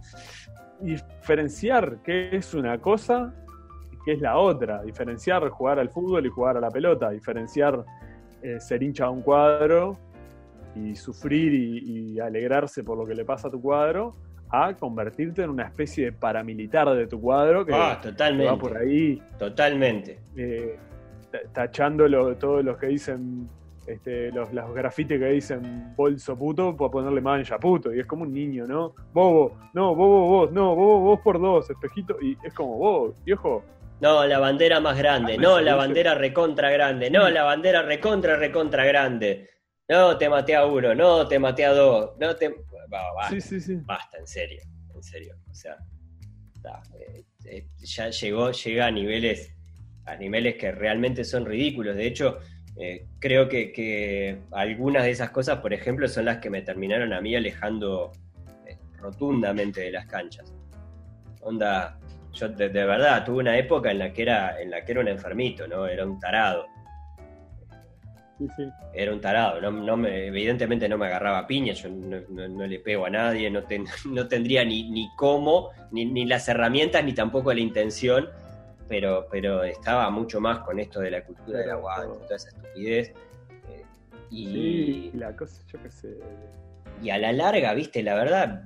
diferenciar qué es una cosa y qué es la otra, diferenciar jugar al fútbol y jugar a la pelota, diferenciar eh, ser hincha de un cuadro y sufrir y, alegrarse por lo que le pasa a tu cuadro, a convertirte en una especie de paramilitar de tu cuadro que, ah, totalmente. va por ahí. Totalmente. Eh, tachando todos los que dicen, este, los, los grafites que dicen bolso puto, por ponerle mancha puto. Y es como un niño, ¿no? Bobo, no, bobo vos, no, bobo vos por dos, espejito. Y es como, vos, viejo. No, la bandera más grande, ah, no, la bandera recontra grande, no, la bandera recontra, recontra grande. No, te maté a uno, no, te maté a dos, no te... basta, sí, sí, sí. basta, en serio, en serio. O sea, eh, eh, ya llegó, llega a niveles, a niveles que realmente son ridículos. De hecho, eh, creo que, algunas de esas cosas, por ejemplo, son las que me terminaron a mí alejando rotundamente de las canchas. Onda, yo de, de, verdad tuve una época en la que era, en la que era un enfermito, ¿no? Era un tarado. Era un tarado, no, me, evidentemente no me agarraba piña, yo no, le pego a nadie, no, tendría ni, ni cómo, ni, las herramientas, ni tampoco la intención, pero, pero estaba mucho más con esto de la cultura del aguante, toda esa estupidez. Eh, y, la cosa, yo qué sé. Y a la larga, viste, la verdad,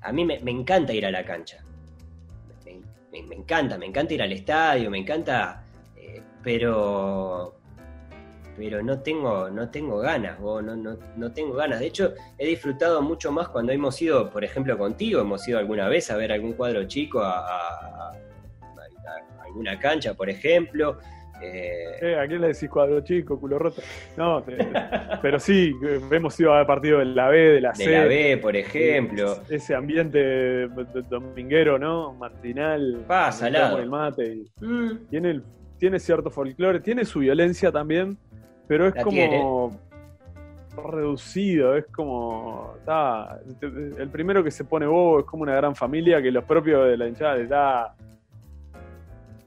a mí me, encanta ir a la cancha. Me, encanta, me encanta ir al estadio, me encanta, eh, pero pero no tengo, no tengo ganas, no, no, no, tengo ganas. De hecho, he disfrutado mucho más cuando hemos ido, por ejemplo, contigo, hemos ido alguna vez a ver algún cuadro chico a, alguna cancha, por ejemplo. Eh... eh ¿A quién le decís cuadro chico, culo roto? No, pero sí, hemos ido a partidos de la B, de la C. De la B, por ejemplo. Ese ambiente dominguero, ¿no? Martinal. Pasa, El mate. Mm. Tiene, tiene cierto folclore, tiene su violencia también, pero es como reducido, es como. el primero que se pone bobo es como una gran familia que los propios de la hinchada está.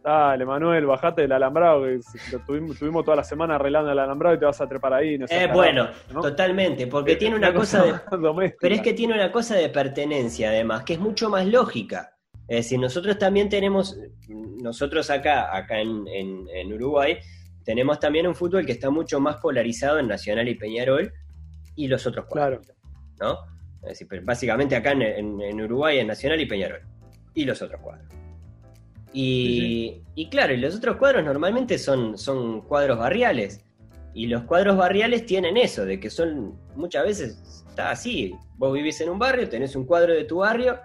Dale, Manuel, bajate del alambrado, que tuvimos, toda la semana arreglando el alambrado y te vas a trepar ahí. No eh, bueno, totalmente, porque tiene una cosa de. Pero es que tiene una cosa de pertenencia, además, que es mucho más lógica. Es decir, nosotros también tenemos, nosotros acá, acá en, en Uruguay, tenemos también un fútbol que está mucho más polarizado en Nacional y Peñarol y los otros cuadros. ¿no? Es decir, básicamente acá en, Uruguay es Nacional y Peñarol y los otros cuadros. Y, y claro, y los otros cuadros normalmente son, son cuadros barriales. Y los cuadros barriales tienen eso, de que son muchas veces está así. Vos vivís en un barrio, tenés un cuadro de tu barrio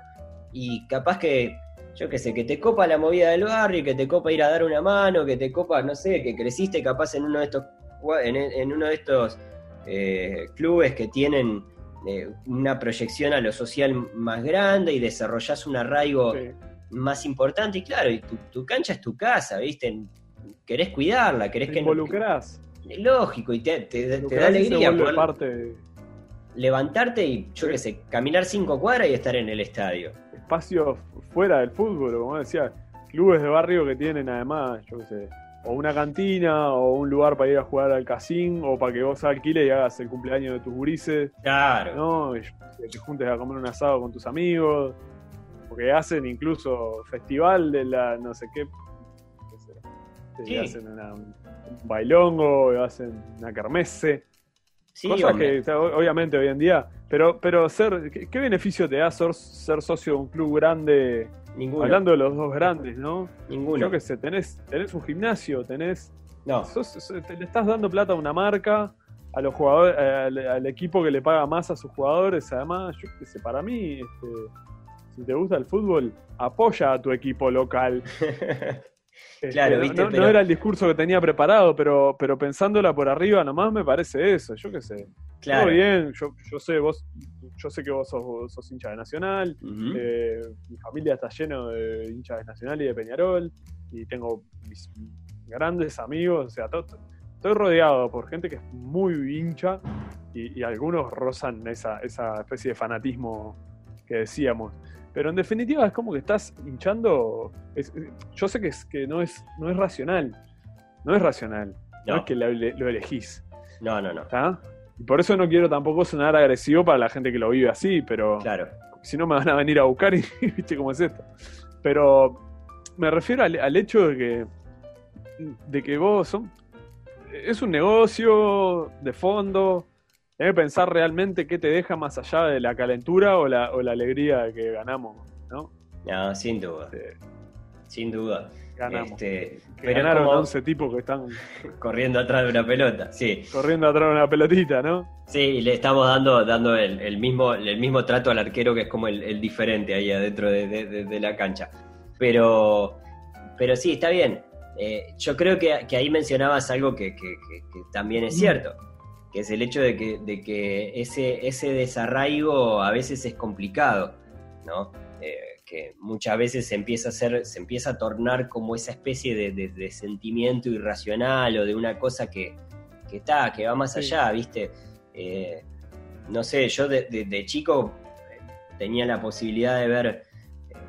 y capaz que, yo qué sé, que te copa la movida del barrio, que te copa ir a dar una mano, que te copa, no sé, que creciste capaz en uno de estos, en, uno de estos eh, clubes que tienen eh, una proyección a lo social más grande y desarrollás un arraigo más importante. Y claro, y tu, cancha es tu casa, ¿viste? Querés cuidarla, querés te que... Involucrás. Lógico, y te, te, da alegría. Poder parte... Levantarte y, yo qué sé, caminar cinco cuadras y estar en el estadio. Espacios fuera del fútbol, como decía, clubes de barrio que tienen además, yo qué sé, o una cantina, o un lugar para ir a jugar al casino, o para que vos alquiles y hagas el cumpleaños de tus gurises. Claro. ¿no? Y te juntes a comer un asado con tus amigos. Porque hacen incluso festival de la no sé qué. Sí. Hacen un bailongo, hacen una kermesse. Sí, que obviamente hoy en día. Pero, pero ser, ¿qué, beneficio te da ser, ser socio de un club grande? Ninguno. Hablando de los dos grandes, ¿no? Ninguno. Yo qué sé, tenés, tenés un gimnasio, tenés. No. le estás dando plata a una marca, a los jugadores, al, equipo que le paga más a sus jugadores. Además, yo qué sé, para mí, este, si te gusta el fútbol, apoya a tu equipo local. Este, claro, ¿viste? no, era el discurso que tenía preparado, pero, pero pensándola por arriba nomás me parece eso, yo qué sé. Claro. Todo bien, yo, yo sé, vos, yo sé que vos sos, hincha de Nacional, eh, mi familia está lleno de hinchas de Nacional y de Peñarol, y tengo mis grandes amigos, o sea, estoy rodeado por gente que es muy hincha y, y algunos rozan esa, esa especie de fanatismo que decíamos. Pero en definitiva es como que estás hinchando. yo sé que, es, que no, es, no es racional. No es racional. No, es que lo, elegís. No, no, no. Y por eso no quiero tampoco sonar agresivo para la gente que lo vive así, pero. Claro. Si no me van a venir a buscar y viste cómo es esto. Pero me refiero al, hecho de que. de que vos son. Es un negocio de fondo hay que pensar realmente qué te deja más allá de la calentura o la, o la alegría de que ganamos, ¿no? No, sin duda. sin duda. Ganamos. Este, pero ganaron 11 tipos que están corriendo atrás de una pelota, sí. Corriendo atrás de una pelotita, ¿no? Sí, y le estamos dando, dando el, mismo, el mismo trato al arquero que es como el, diferente ahí adentro de, la cancha. Pero, pero sí, está bien. Eh, yo creo que, ahí mencionabas algo que, que también es mm. cierto que es el hecho de que, de que ese, ese desarraigo a veces es complicado, ¿no? Eh, que muchas veces se empieza a hacer, se empieza a tornar como esa especie de, sentimiento irracional o de una cosa que, está, que va más allá, ¿viste? Eh, no sé, yo de, chico eh, tenía la posibilidad de ver,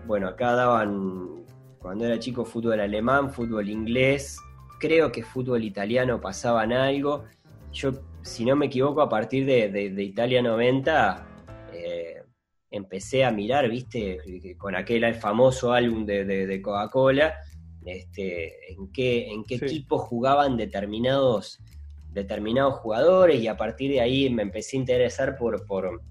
bueno, acá daban, cuando era chico, fútbol alemán, fútbol inglés, creo que fútbol italiano pasaban algo. Yo si no me equivoco, a partir de, Italia 90, eh, empecé a mirar, viste, con aquel famoso álbum de, Coca-Cola, este, en qué, en qué equipos jugaban determinados, determinados jugadores y a partir de ahí me empecé a interesar por, por,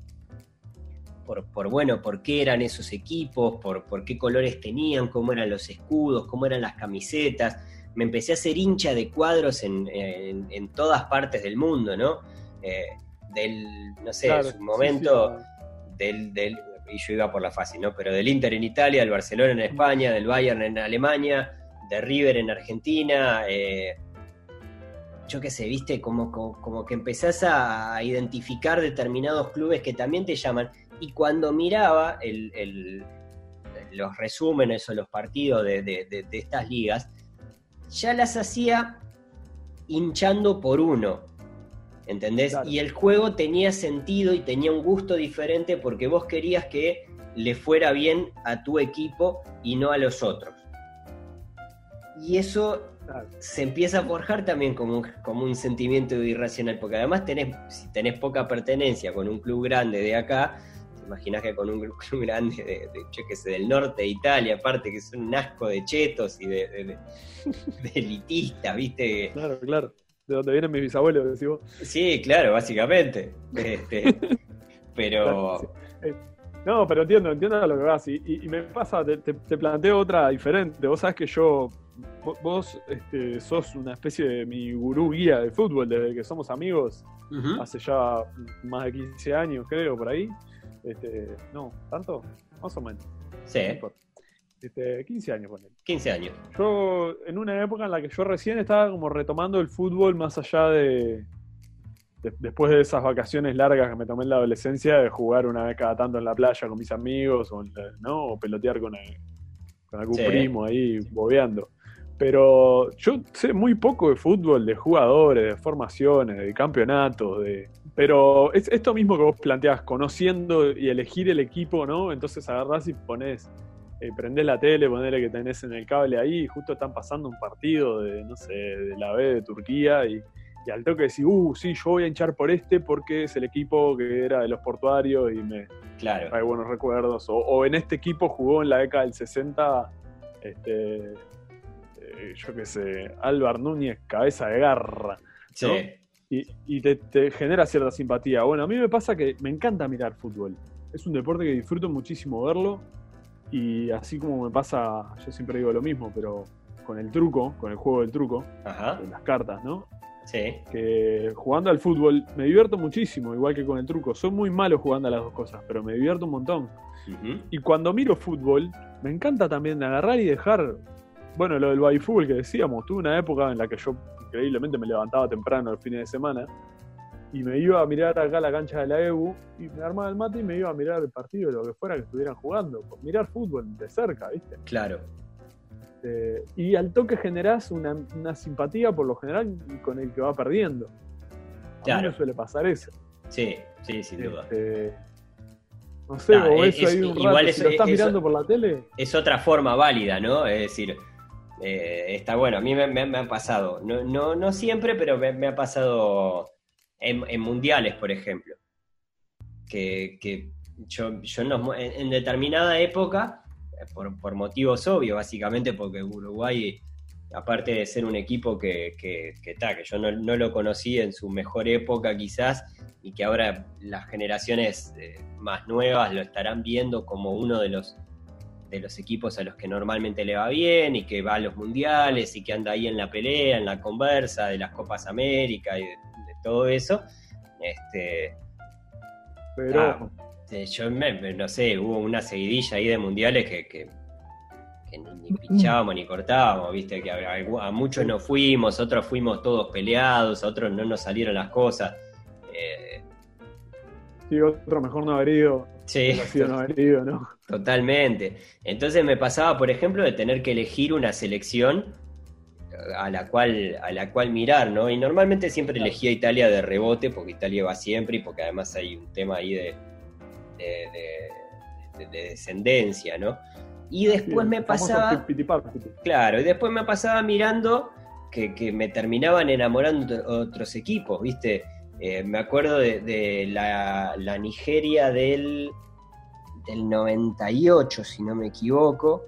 por, bueno, por qué eran esos equipos, por, por qué colores tenían, cómo eran los escudos, cómo eran las camisetas me empecé a hacer hincha de cuadros en, en, todas partes del mundo, ¿no? Eh, del, no sé, en su momento, Del, del, y yo iba por la fácil, ¿no? Pero del Inter en Italia, del Barcelona en España, del Bayern en Alemania, de River en Argentina, eh, yo qué sé, viste, como, como, que empezás a identificar determinados clubes que también te llaman. Y cuando miraba el, los resúmenes o los partidos de, de estas ligas, ya las hacía hinchando por uno. ¿Entendés? Y el juego tenía sentido y tenía un gusto diferente porque vos querías que le fuera bien a tu equipo y no a los otros. Y eso se empieza a forjar también como un, como un sentimiento irracional, porque además tenés, si tenés poca pertenencia con un club grande de acá, imaginas que con un club grande de, de del norte de Italia, aparte que son un asco de chetos y de, elitistas, ¿viste? Claro, claro. De donde vienen mis bisabuelos, decís vos. Sí, claro, básicamente. Este, pero. No, pero entiendo, entiendo lo que vas. Y, y- y me pasa, te, te- te planteo otra diferente. Vos sabés que yo, vo- vos este, sos una especie de mi gurú guía de fútbol desde que somos amigos hace ya más de 15 años, creo, por ahí. Este, no, ¿tanto? Más o menos. Sí, no importa. Este, 15 años con él. 15 años. Yo, en una época en la que yo recién estaba como retomando el fútbol más allá de, de- después de esas vacaciones largas que me tomé en la adolescencia, de jugar una vez cada tanto en la playa con mis amigos, o, ¿no? o pelotear con, el- con algún Sí. primo ahí, bobeando. Pero yo sé muy poco de fútbol, de jugadores, de formaciones, de campeonatos, de... Pero es esto mismo que vos planteás, conociendo y elegir el equipo, ¿no? Entonces agarrás y pones, eh, prendés la tele, ponele que tenés en el cable ahí, y justo están pasando un partido de, no sé, de la B de Turquía, y, y al toque decís, uh, sí, yo voy a hinchar por este porque es el equipo que era de los portuarios y me Claro. trae buenos recuerdos. O, o en este equipo jugó en la década del 60, este, eh, yo qué sé, Álvar Núñez, cabeza de garra. Sí. ¿no? Y, y te, te genera cierta simpatía. Bueno, a mí me pasa que me encanta mirar fútbol. Es un deporte que disfruto muchísimo verlo. Y así como me pasa, yo siempre digo lo mismo, pero con el truco, con el juego del truco, Ajá. con las cartas, ¿no? Sí. que jugando al fútbol me divierto muchísimo, igual que con el truco. Soy muy malo jugando a las dos cosas, pero me divierto un montón. Y cuando miro fútbol, me encanta también agarrar y dejar. Bueno, lo del baby fútbol que decíamos, tuve una época en la que yo increíblemente me levantaba temprano los fines de semana y me iba a mirar acá la cancha de la EBU y me armaba el mate y me iba a mirar el partido, lo que fuera que estuvieran jugando. Mirar fútbol de cerca, ¿viste? Claro. Eh, y al toque generás una, una simpatía por lo general con el que va perdiendo. A mí me suele pasar eso. Sí, sí, sin duda. Este, no sé, o es- eso ahí es- un igual rato. si lo estás mirando por la tele, Es otra forma válida, ¿no? Es decir, eh, está bueno. A mí me, me- ha pasado. No, no, no siempre, pero me, ha pasado en, mundiales, por ejemplo. Que, que yo, yo en, determinada época, eh, por, por motivos obvios, básicamente porque Uruguay, aparte de ser un equipo que, que, que, que yo no, no lo conocí en su mejor época quizás, y que ahora las generaciones eh, más nuevas lo estarán viendo como uno de los de los equipos a los que normalmente le va bien y que va a los mundiales y que anda ahí en la pelea, en la conversa de las Copas América y de, de todo eso. Este, pero Ah, eh, yo me- no sé, hubo una seguidilla ahí de mundiales que, que, que ni, ni pinchábamos ni cortábamos, viste, que a, a- a muchos no fuimos, otros fuimos todos peleados, a otros no nos salieron las cosas. Eh, sí, otro mejor no haber ido, sí, no haber ido, ¿no? Totalmente. Entonces me pasaba, por ejemplo, de tener que elegir una selección a la cual, a la cual mirar, ¿no? Y normalmente siempre elegía Italia de rebote, porque Italia va siempre y porque además hay un tema ahí de, de, de- de- de descendencia, ¿no? Y después Sí, me pasaba, claro, y después me pasaba mirando que, que me terminaban enamorando otro- otros equipos, ¿viste? Eh, me acuerdo de, de la, la Nigeria del, del 98, si no me equivoco,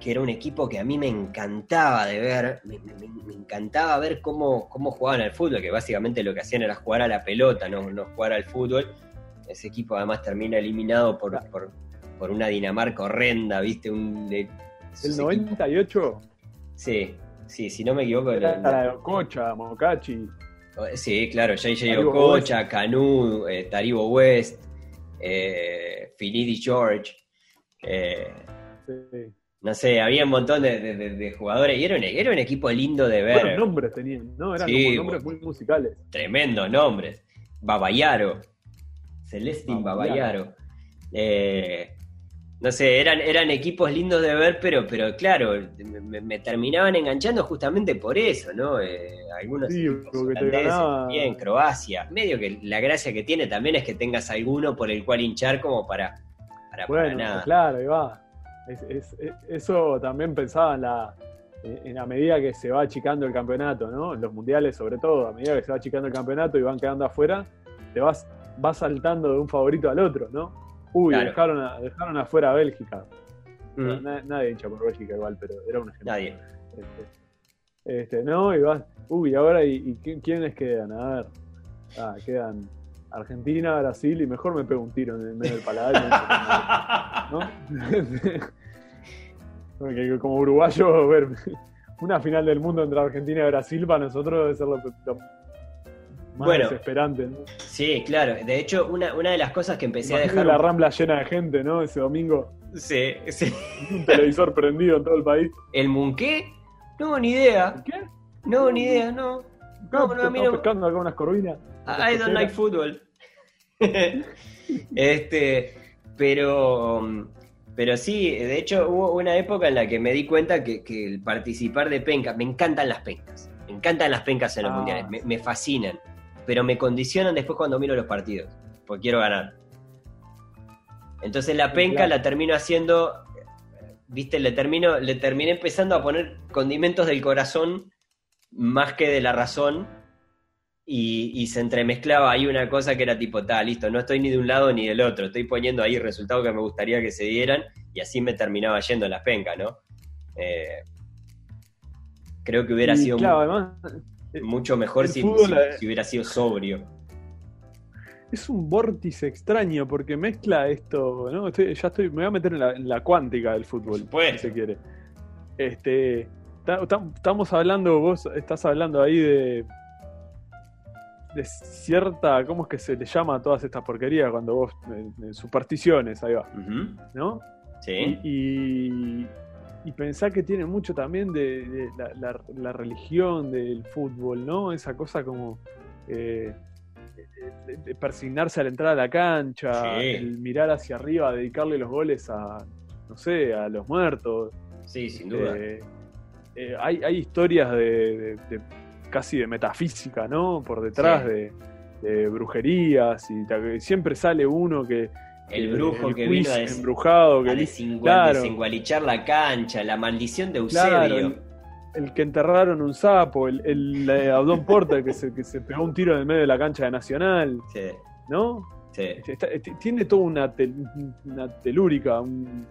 que era un equipo que a mí me encantaba de ver, me, me- me encantaba ver cómo, cómo jugaban al fútbol, que básicamente lo que hacían era jugar a la pelota, no, no jugar al fútbol. Ese equipo además termina eliminado por, por, por una Dinamarca horrenda, ¿viste? Un, de- El esos 98 Sí, sí, si no me equivoco. era la- la de Ococha, Mocachi. Sí, claro, JJ Okocha, Canu, eh, Taribo West, eh, Finidi George. eh, Sí. no sé, había un montón de, de- de- de jugadores y era un, era un equipo lindo de ver. Buenos nombres tenían, ¿no? Eran Sí, como nombres muy musicales. Tremendos nombres. Babayaro. Celestin Babayaro. Babayaro. Eh, no sé, eran, eran equipos lindos de ver, pero, pero claro, me, me terminaban enganchando justamente por eso, ¿no? Eh, algunos Sí, bien, Croacia. Medio que la gracia que tiene también es que tengas alguno por el cual hinchar como para, para, para Bueno, nada. claro, ahí va. Es- es- es- eso también pensaba en la, en la medida que se va achicando el campeonato, ¿no? En los mundiales sobre todo, a medida que se va achicando el campeonato y van quedando afuera, te vas, vas saltando de un favorito al otro, ¿no? Uy, Claro. dejaron, a- dejaron afuera a Bélgica. Mm, Na- nadie hincha por Bélgica igual, pero era un ejemplo. nadie. Este, este, no, y vas, uy, ahora, ¿y, y qui- quiénes quedan? A ver, ah, quedan Argentina, Brasil y mejor me pego un tiro en el medio del paladar. ¿no? Porque como uruguayo, ver una final del mundo entre Argentina y Brasil para nosotros debe ser lo, más Bueno. desesperante. ¿no? Sí, claro. De hecho, una, una de las cosas que empecé a dejar. la rambla llena de gente, ¿no? Ese domingo, Sí, sí. un televisor prendido en todo el país. ¿El Munqué? No, ni idea. ¿Qué? No, ni idea, no. No, no, a mí no- pescando acá unas corvinas. I don't like football. este, pero, pero sí, de hecho hubo una época en la que me di cuenta que, que el participar de penca, me encantan las pencas, me encantan las pencas en los Ah, mundiales, me, me fascinan, pero me condicionan después cuando miro los partidos, porque quiero ganar. Entonces la penca Claro. la termino haciendo, viste, le termino, le terminé empezando a poner condimentos del corazón más que de la razón y, y se entremezclaba ahí una cosa que era tipo, tal, listo, no estoy ni de un lado ni del otro, estoy poniendo ahí resultados que me gustaría que se dieran y así me terminaba yendo en las pencas, ¿no? Eh, creo que hubiera Y, sido claro, mu- además, mucho mejor si, fútbol, si- eh, si hubiera sido sobrio. es un vórtice extraño porque mezcla esto, ¿no? Estoy- ya estoy, me voy a meter en la, en la cuántica del fútbol, si se quiere. Este, ta- ta- estamos hablando, vos estás hablando ahí de de cierta, ¿cómo es que se le llama a todas estas porquerías cuando vos, eh, eh, supersticiones, ahí va, ¿no? Sí. Y, y, y pensar que tiene mucho también de, de la, la- la religión del fútbol, ¿no? Esa cosa como eh, de, de persignarse al entrar a la cancha, Sí. el mirar hacia arriba, dedicarle los goles a, no sé, a los muertos. Sí, sin duda. Eh, eh, hay, hay historias de, casi de metafísica, ¿no? Por detrás Sí. de, brujerías y siempre sale uno que el brujo el que vino a, des- embrujado que a claro. desengualichar la cancha, la maldición de Claro, Eusebio. el, el que enterraron un sapo, el, el, eh, Abdón Porter que se, que se pegó un tiro en el medio de la cancha de Nacional, Sí, ¿no? sí. Está- t- tiene toda una, tel- una telúrica, un,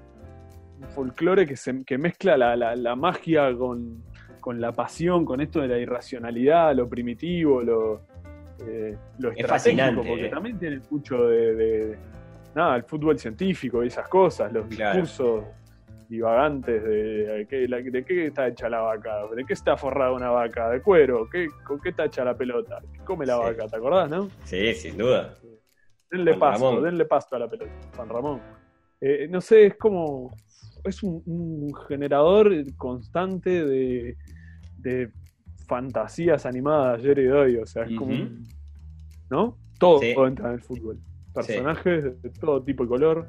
un folclore que, se, que mezcla la, la- la magia con, con la pasión, con esto de la irracionalidad, lo primitivo, lo, eh, lo Es estratégico, fascinante, porque eh. también tiene mucho de, de- nada, el fútbol científico y esas cosas, los Claro. discursos divagantes de, de qué, la- de qué está hecha la vaca, de qué está forrada una vaca, de cuero, ¿Qué, con qué está hecha la pelota, qué come la Sí. vaca, ¿te acordás, no? Sí, sin duda. Denle Juan pasto, Ramón. denle pasto a la pelota, Juan Ramón. Eh, no sé, es como. Es un, un generador constante de, de fantasías animadas ayer y hoy. O sea, es como. ¿No? Todo Sí. entra en el fútbol. Personajes de todo tipo y color.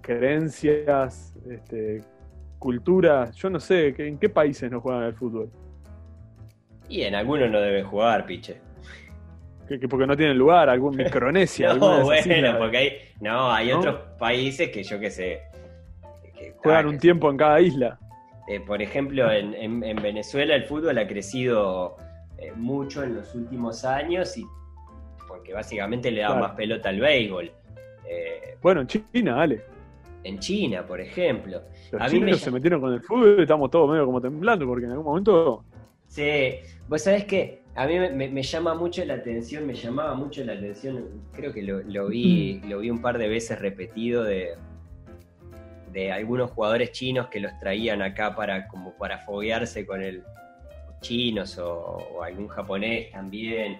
Creencias, este, cultura. Yo no sé, ¿en qué países no juegan al fútbol? Y en algunos no deben jugar, piche. Que, que porque no tienen lugar, algún Micronesia, No, bueno, porque hay, no, hay ¿No? otros países que yo qué sé. que- juegan ah, un que- tiempo en cada isla. eh, por ejemplo, en, en- en Venezuela el fútbol ha crecido eh, mucho en los últimos años y porque básicamente le da Claro. más pelota al béisbol. Eh, Bueno, en China, dale. en China, por ejemplo. Los A mí me se metieron con el fútbol y estamos todos medio como temblando porque en algún momento. Sí, vos sabés que a mí me, me- me llama mucho la atención, me llamaba mucho la atención, creo que lo, lo vi, lo vi un par de veces repetido de, de algunos jugadores chinos que los traían acá para como para foguearse con el chinos o, o algún japonés también.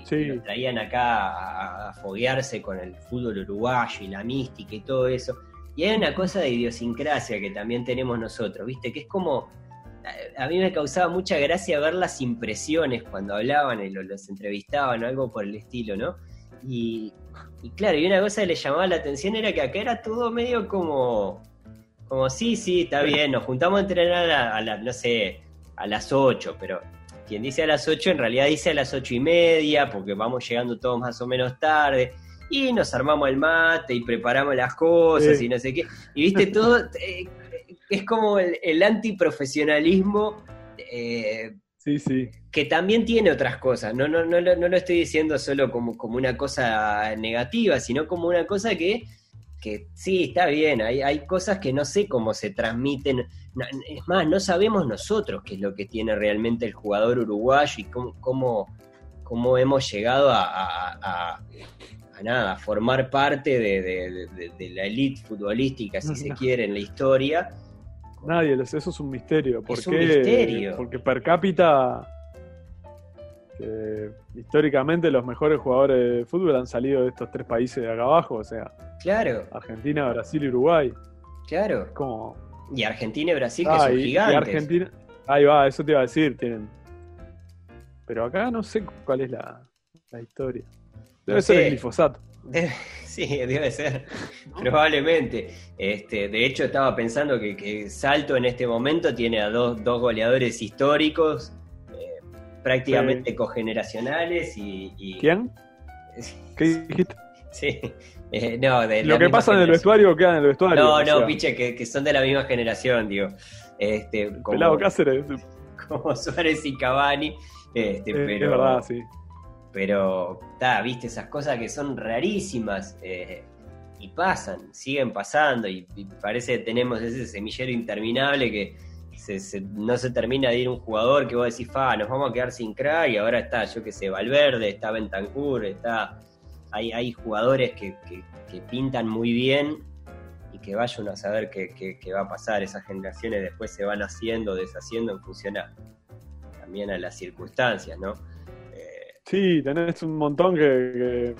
Y Sí. los traían acá a, a foguearse con el fútbol uruguayo y la mística y todo eso. Y hay una cosa de idiosincrasia que también tenemos nosotros, ¿viste? Que es como a- a mí me causaba mucha gracia ver las impresiones cuando hablaban y lo- los entrevistaban o algo por el estilo, ¿no? Y, y claro, y una cosa que le llamaba la atención era que acá era todo medio como, como sí, sí, está bien, nos juntamos a entrenar a, a la- no sé, a las 8, pero quien dice a las 8 en realidad dice a las ocho y media, porque vamos llegando todos más o menos tarde. Y nos armamos el mate y preparamos las cosas Sí. y no sé qué. Y viste, todo eh, es como el, el antiprofesionalismo eh, Sí, sí. que también tiene otras cosas. No, no, no, lo- no lo estoy diciendo solo como, como una cosa negativa, sino como una cosa que, que sí, está bien. Hay, hay cosas que no sé cómo se transmiten. Es más, no sabemos nosotros qué es lo que tiene realmente el jugador uruguayo y cómo, cómo, cómo hemos llegado a, nada, a formar parte de, la élite futbolística, si se quiere, en la historia. Nadie, eso es un misterio. ¿Por es un misterio. Porque per cápita, históricamente los mejores jugadores de fútbol han salido de estos tres países de acá abajo, o sea, claro. Argentina, Brasil y Uruguay. Claro. Como... Y Argentina y Brasil, que ah, son gigantes. Argentina, ahí va, eso te iba a decir, tienen pero acá no sé cuál es la, historia. Debe ser el glifosato. Sí, debe ser, probablemente. Este, de hecho, estaba pensando que, Salto en este momento tiene a dos, goleadores históricos, eh, prácticamente cogeneracionales y, ¿Quién? ¿Qué dijiste? Sí. Eh, no, de Lo que pasa en el vestuario queda en el vestuario. No, no, piche, que, son de la misma generación, digo. Este, como, Cáceres. Como Suárez y Cavani. Este, pero, es verdad, sí. Pero, está, viste, esas cosas que son rarísimas eh, y pasan, siguen pasando y, parece que tenemos ese semillero interminable que no se termina de ir un jugador que vos decís, fa, nos vamos a quedar sin crack y ahora está, yo qué sé, Valverde, está Bentancur, está... Hay, hay jugadores que, pintan muy bien y que vayan a saber qué, qué, va a pasar. Esas generaciones después se van haciendo, deshaciendo en función a, también a las circunstancias, ¿no? Eh, sí, tenés un montón que,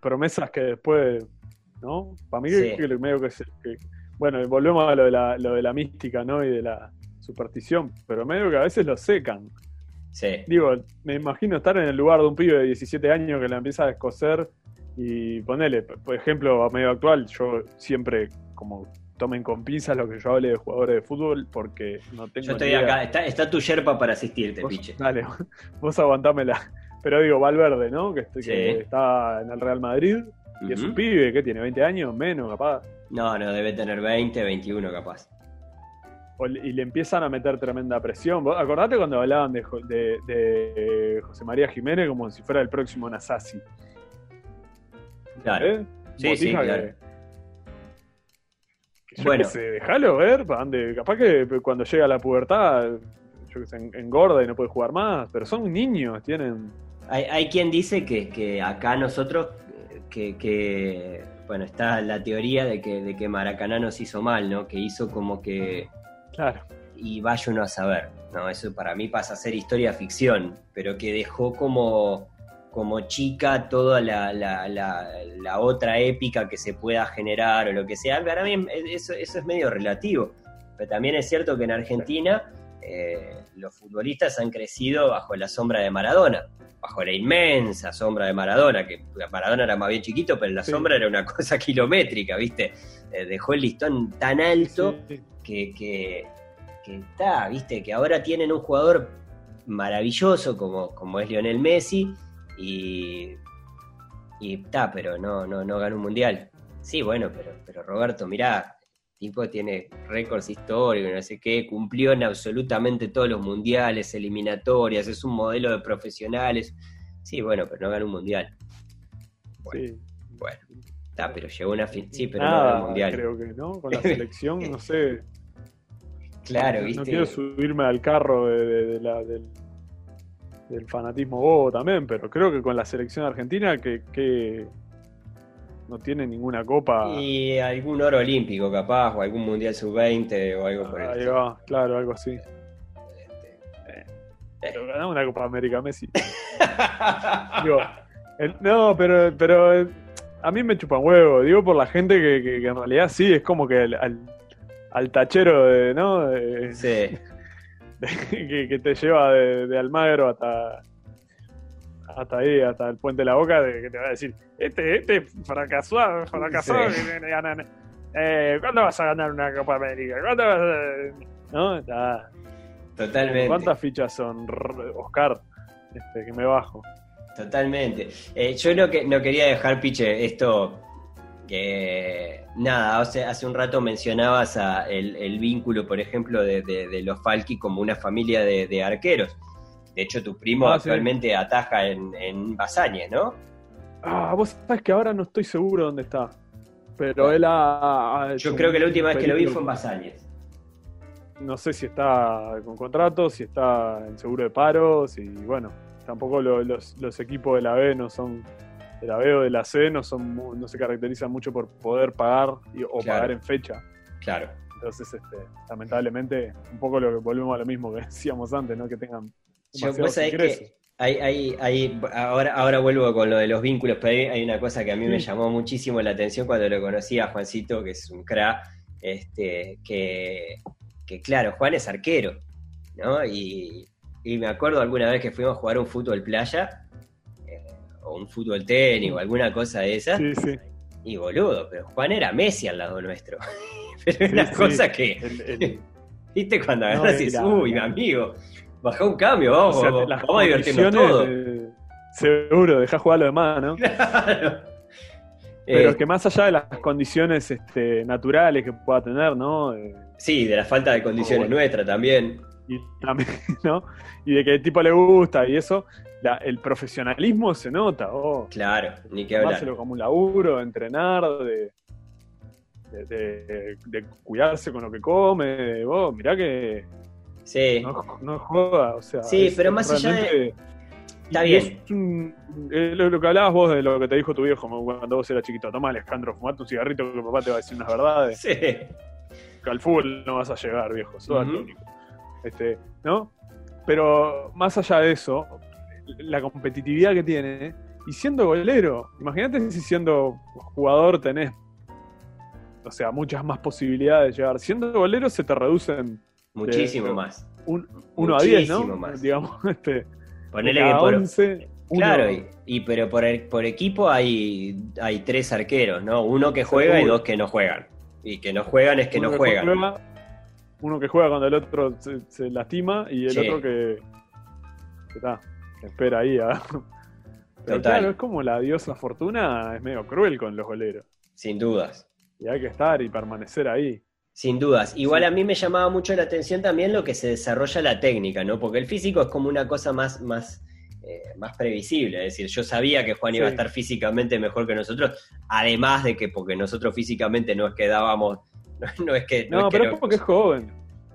promesas que después, ¿no? Para mí que, medio que, bueno, volvemos a lo de, la, lo de la mística, ¿no? Y de la superstición, pero medio que a veces lo secan. Sí. Digo, me imagino estar en el lugar de un pibe de 17 años que la empieza a descoser y ponele, por ejemplo, a medio actual, yo siempre como tomen con pinzas lo que yo hable de jugadores de fútbol porque no tengo. Yo estoy acá, está, tu yerpa para asistirte, piche. Dale, vos aguantámela. Pero digo, Valverde, ¿no? Que, está en el Real Madrid y es un pibe que tiene 20 años, menos capaz. No, no, debe tener 20, 21 capaz. y le empiezan a meter tremenda presión. acordate cuando hablaban de, de, José María Jiménez como si fuera el próximo Nasasi. Claro. ¿Eh? Sí, sí, claro bueno. sé, déjalo ver, capaz que cuando llega la pubertad, yo que sé, engorda y no puede jugar más, pero son niños, tienen... Hay, quien dice que, acá nosotros, que, bueno, está la teoría de que, de que Maracaná nos hizo mal, ¿no? Que hizo como que... Claro. Y vaya uno a saber, ¿no? Eso para mí pasa a ser historia ficción, pero que dejó como como chica toda la, la, otra épica que se pueda generar o lo que sea. Para mí eso, eso es medio relativo. Pero también es cierto que en Argentina eh, los futbolistas han crecido bajo la sombra de Maradona, bajo la inmensa sombra de Maradona, que Maradona era más bien chiquito, pero la sombra era una cosa kilométrica, ¿viste? Eh, dejó el listón tan alto que, que, que, está, ¿viste? Que ahora tienen un jugador maravilloso como, como es Lionel Messi y. Y está, pero no, no, no ganó un mundial. Sí, bueno, pero, pero Roberto, mirá, tipo tiene récords históricos, no sé qué, cumplió en absolutamente todos los mundiales, eliminatorias, es un modelo de profesionales. Sí, bueno, pero no ganó un mundial. Bueno, sí. bueno. Está, pero llegó una fin. Sí, pero no ganó un mundial. Creo que no, con la selección, no sé. Claro, ¿viste? No quiero subirme al carro de, la, del del fanatismo bobo también, pero creo que con la selección argentina que, no tiene ninguna copa. Y algún oro olímpico capaz, o algún mundial sub-20 o algo por el Ahí va, claro, algo así. Este, pero ganamos una Copa América Messi. no, pero, pero eh, a mí me chupan huevo, digo por la gente que, en realidad sí, es como que al, al, tachero de, ¿no? sí. que, te lleva de, Almagro hasta hasta ahí, hasta el puente de la boca, de, que te va a decir, este, este fracasó, fracasó, eh, ¿cuándo vas a ganar una Copa América? ¿Cuándo vas a... ¿No? Está. Totalmente. ¿Cuántas fichas son, Oscar? Este, que me bajo. Totalmente. Eh, yo no, que, no quería dejar, Piche, esto que nada, hace, hace un rato mencionabas el, vínculo, por ejemplo, de, los Falki como una familia de, arqueros. De hecho, tu primo ah, actualmente ataja en, en ¿no? Ah, vos sabés que ahora no estoy seguro dónde está. Pero él ha. Yo creo que la última vez que lo vi fue en Basañez. No sé si está con contrato, si está en seguro de paro, si. Bueno, tampoco los, los equipos de la B no son de la B o de la C no son no se caracterizan mucho por poder pagar o pagar en fecha. Claro. Entonces, este, lamentablemente, un poco lo que volvemos a lo mismo que decíamos antes, ¿no? Que tengan demasiados Que hay, hay, ahora, ahora vuelvo con lo de los vínculos, pero hay, una cosa que a mí me llamó muchísimo la atención cuando lo conocí a Juancito, que es un cra, este, que, que claro, Juan es arquero, ¿no? Y, y, me acuerdo alguna vez que fuimos a jugar un fútbol playa, eh, o un fútbol tenis, o alguna cosa de esa. Sí, sí. Y boludo, pero Juan era Messi al lado nuestro. pero es una cosa que. ¿Viste? Cuando agarras y dices, uy, mi amigo, baja un cambio, vamos, vamos a divertirnos todos. seguro, deja jugar lo demás, ¿no? Claro. Pero eh, que más allá de las condiciones este, naturales que pueda tener, ¿no? sí, de la falta de condiciones nuestras también. Y también, ¿no? Y de que el tipo le gusta y eso, el profesionalismo se nota. Oh, claro, ni que hablar. como un laburo, entrenar, de, de, cuidarse con lo que come. Oh, mirá que. Sí. No, joda, o sea. Sí, pero más allá de. Está bien. lo, que hablabas vos de lo que te dijo tu viejo cuando vos eras chiquito. Toma, Alejandro, fumate un cigarrito que papá te va a decir unas verdades. Sí. Que al fútbol no vas a llegar, viejo. Sos único. Este, ¿No? Pero más allá de eso, la competitividad que tiene, y siendo golero, imagínate si siendo jugador tenés, o sea, muchas más posibilidades de llegar. Siendo golero se te reducen. Muchísimo más. uno a diez, ¿no? Más. Digamos, este. Ponele que por, 11, claro, y, pero por, por equipo hay, hay tres arqueros, ¿no? Uno que juega y dos que no juegan. Y que no juegan es que no juegan. uno que juega cuando el otro se, lastima y el otro que, que, está, espera ahí. ¿ah? Pero claro, es como la diosa fortuna, es medio cruel con los goleros. Sin dudas. Y hay que estar y permanecer ahí. Sin dudas. Igual a mí me llamaba mucho la atención también lo que se desarrolla la técnica, ¿no? Porque el físico es como una cosa más, más, eh, más previsible. Es decir, yo sabía que Juan iba a estar físicamente mejor que nosotros, además de que porque nosotros físicamente no es que dábamos, no, es que... No, pero es porque es joven.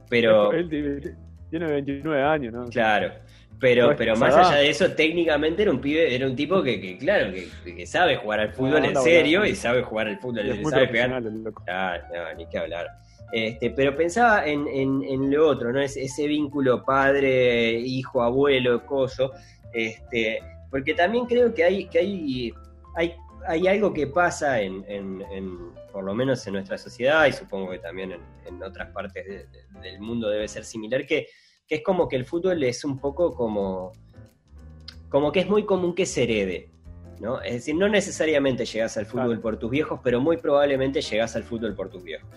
Pero... Él tiene 29 años, ¿no? Claro. Pero, pero más allá de eso, técnicamente era un pibe, era un tipo que, claro, que, sabe jugar al fútbol en serio y sabe jugar al fútbol, y sabe pegar. Ah, no, ni qué hablar. Este, pero pensaba en, en, lo otro, ¿no? Es, ese vínculo padre, hijo, abuelo, coso. Este, porque también creo que hay, que hay, hay, hay algo que pasa en, por lo menos en nuestra sociedad, y supongo que también en, otras partes del mundo debe ser similar, que que es como que el fútbol es un poco como, como que es muy común que se herede. ¿no? Es decir, no necesariamente llegas al fútbol por tus viejos, pero muy probablemente llegas al fútbol por tus viejos.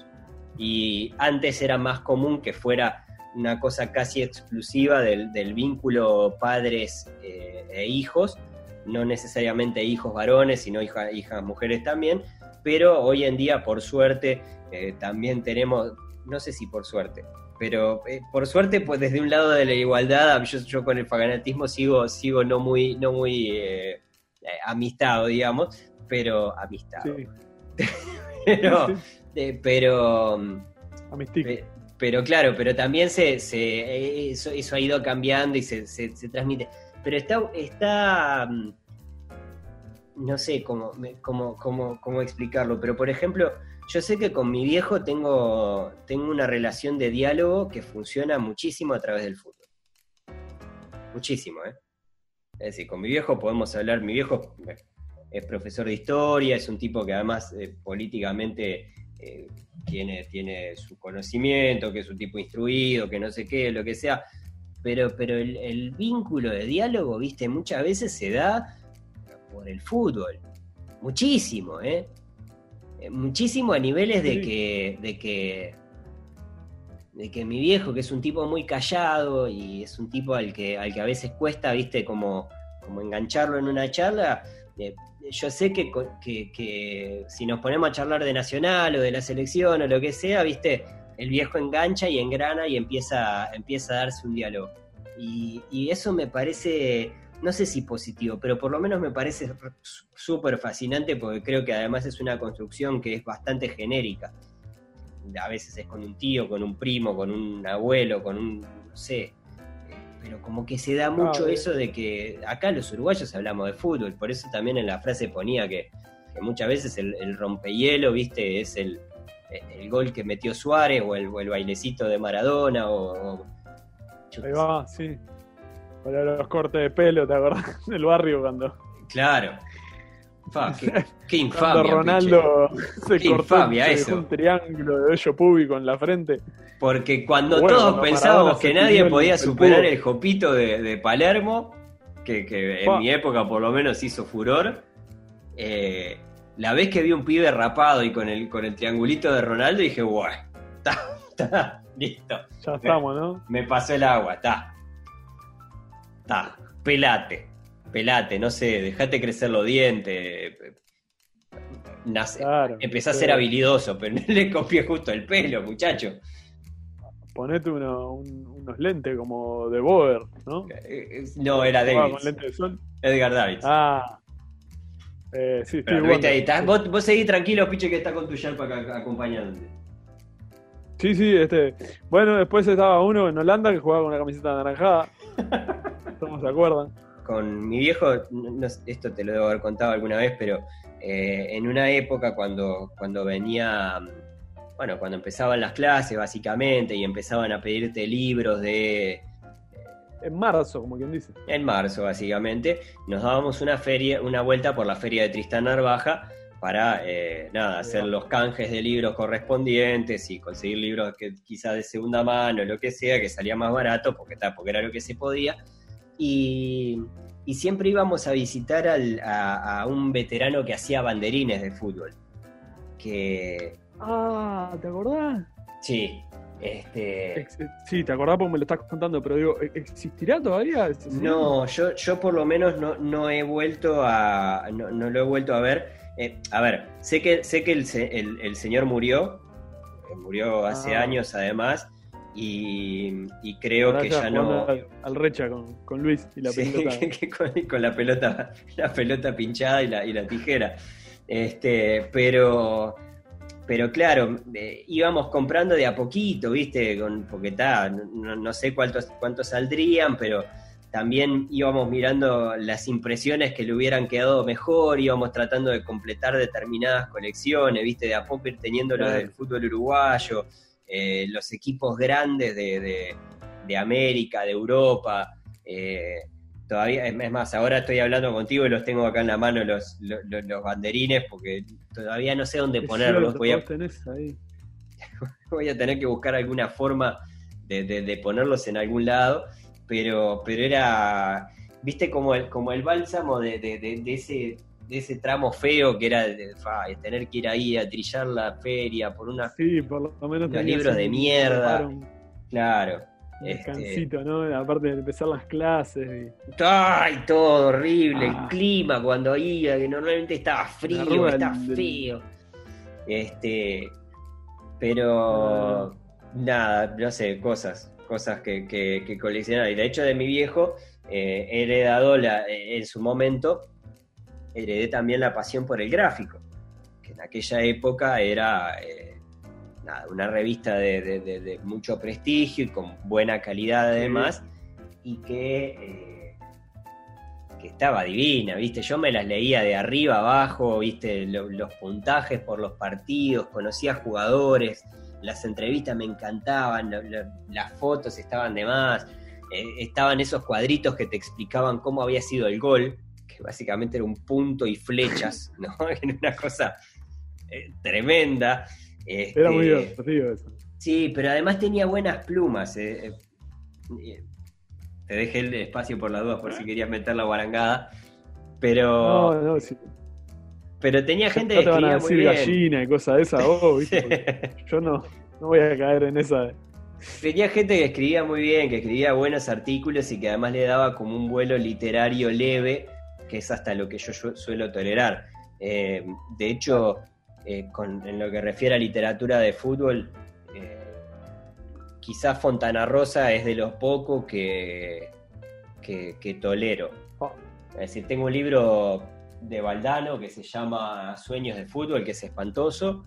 Y antes era más común que fuera una cosa casi exclusiva del, vínculo padres eh, e hijos, no necesariamente hijos varones, sino hijas mujeres también, pero hoy en día, por suerte, eh, también tenemos, no sé si por suerte, pero eh, por suerte, pues desde un lado de la igualdad, yo, yo con el fanatismo sigo, sigo no muy, no muy eh, amistado, digamos, pero amistado. pero, pero, pero claro, pero también se, se eso, ha ido cambiando y se, se, transmite. Pero está, está mm, no sé cómo, cómo, cómo, cómo explicarlo, pero por ejemplo, yo sé que con mi viejo tengo, tengo una relación de diálogo que funciona muchísimo a través del fútbol. Muchísimo, ¿eh? Es decir, con mi viejo podemos hablar, mi viejo es profesor de historia, es un tipo que además eh, políticamente eh, tiene, tiene su conocimiento, que es un tipo instruido, que no sé qué, lo que sea, pero, pero el, el vínculo de diálogo, viste, muchas veces se da por el fútbol. Muchísimo, ¿eh? Eh, muchísimo a niveles de que, de que de que mi viejo, que es un tipo muy callado y es un tipo al que, al que a veces cuesta, viste, como, como engancharlo en una charla, eh, yo sé que, que, si nos ponemos a charlar de Nacional o de la selección o lo que sea, viste, el viejo engancha y engrana y empieza, empieza a darse un diálogo. Y, y eso me parece no sé si positivo, pero por lo menos me parece súper fascinante porque creo que además es una construcción que es bastante genérica. A veces es con un tío, con un primo, con un abuelo, con un, no sé, pero como que se da mucho Claro. eso de que acá los uruguayos hablamos de fútbol, por eso también en la frase ponía que, que muchas veces el, el rompehielo, viste, es el, el gol que metió Suárez o el, o el bailecito de Maradona o... Ahí va, sí. Para los cortes de pelo, ¿te acordás? Del barrio cuando. Claro. Fa, qué, qué cuando infamia, Ronaldo se Qué cortó infamia eso. un triángulo de vello público en la frente. Porque cuando Bueno, todos cuando pensábamos que nadie el- podía el superar cubo. el jopito de, de Palermo, que, que en mi época por lo menos hizo furor, eh, la vez que vi un pibe rapado y con el, con el triangulito de Ronaldo, dije, guay, está, está, listo. Ya estamos, ¿no? Me pasó el agua, está. Está, pelate, pelate, no sé, dejate crecer los dientes. Nace, Claro. empecé a ser habilidoso, pero no le copié justo el pelo, muchacho. Ponete uno- un- unos lentes como de Boer, ¿no? Eh, eh, No, era David. con lentes de sol. Edgar Davids. Ah. Eh, sí, Pero viste ahí, está- vos, vos seguís tranquilo, piche, que está con tu Sherpa acá acompañándote. Sí, sí, este. Bueno, después estaba uno en Holanda que jugaba con una camiseta anaranjada. ¿Cómo se acuerdan? Con mi viejo, no- esto te lo debo haber contado alguna vez, pero eh, en una época cuando, cuando venía, bueno, cuando empezaban las clases básicamente y empezaban a pedirte libros de, En marzo, como quien dice. en marzo básicamente, nos dábamos una feria, una vuelta por la feria de Tristán Narvaja para eh, nada, hacer los canjes de libros correspondientes y conseguir libros que quizás de segunda mano, lo que sea, que salía más barato, porque, porque era lo que se podía. Y, y siempre íbamos a visitar al- a, a un veterano que hacía banderines de fútbol. Que Ah, ¿te acordás? sí, este. Sí, te acordás porque me lo estás contando, pero digo, ¿e- ¿existirá todavía? No, yo, yo por lo menos no, no he vuelto a. No, no lo he vuelto a ver. Eh, a ver, sé que, sé que el, el- el señor murió. Murió hace Ah. años además. Y, y creo Ahora que ya no. Al, al recha con, con Luis y la Sí, pelota. que- que con, con la pelota, la pelota pinchada y la, y la tijera. Este, pero, pero claro, eh, íbamos comprando de a poquito, ¿viste? Con, porque está, no, no sé cuántos, cuántos saldrían, pero también íbamos mirando las impresiones que le hubieran quedado mejor, íbamos tratando de completar determinadas colecciones, ¿viste? De a poco ir teniendo lo Claro. del fútbol uruguayo, eh, los equipos grandes de, de- de América, de Europa. eh, todavía, es más, ahora estoy hablando contigo y los tengo acá en la mano los, los, los- los banderines porque todavía no sé dónde Es ponerlos. cierto, Voy a, vos tenés ahí. voy a tener que buscar alguna forma de, de- de ponerlos en algún lado, pero, pero era, viste, como el, como el bálsamo de, de- de- de ese, de ese tramo feo que era de, fa, tener que ir ahí a trillar la feria por una... Sí, por lo menos Los tenías libros de mierda. Claro. Este, descansito, ¿no? Aparte de empezar las clases. y- ¡Ay, todo horrible! Ah. El clima cuando iba, que normalmente estaba frío, estaba feo. Este, pero Ah. nada, no sé, cosas, cosas que, que, que coleccionar. Y de hecho de mi viejo eh, he heredado la, en su momento, heredé también la pasión por el gráfico, que en aquella época era eh, nada, una revista de, de- de- de mucho prestigio y con buena calidad además, y que, eh, que estaba divina, ¿viste? Yo me las leía de arriba abajo, ¿viste? Lo- los puntajes por los partidos, conocía jugadores, las entrevistas me encantaban, lo- lo- las fotos estaban de más, eh, estaban esos cuadritos que te explicaban cómo había sido el gol, que básicamente era un punto y flechas, ¿no? Era una cosa eh, tremenda. Era muy Este, divertido eso. Sí, pero además tenía buenas plumas. eh, eh, eh, te dejé el espacio por las dudas por si querías meter la guarangada. Pero, No, no, sí. pero tenía gente No que te van a decir bien. gallina y cosas de esas, vos, ¿viste? Yo no, no voy a caer en esa. Tenía gente que escribía muy bien, que escribía buenos artículos y que además le daba como un vuelo literario leve, que es hasta lo que yo, yo suelo tolerar. Eh, de hecho, eh, con- en lo que refiere a literatura de fútbol, eh, quizás Fontana Rosa es de los pocos que, que, que tolero. Oh. Es decir, tengo un libro de Valdano que se llama Sueños de Fútbol, que es espantoso.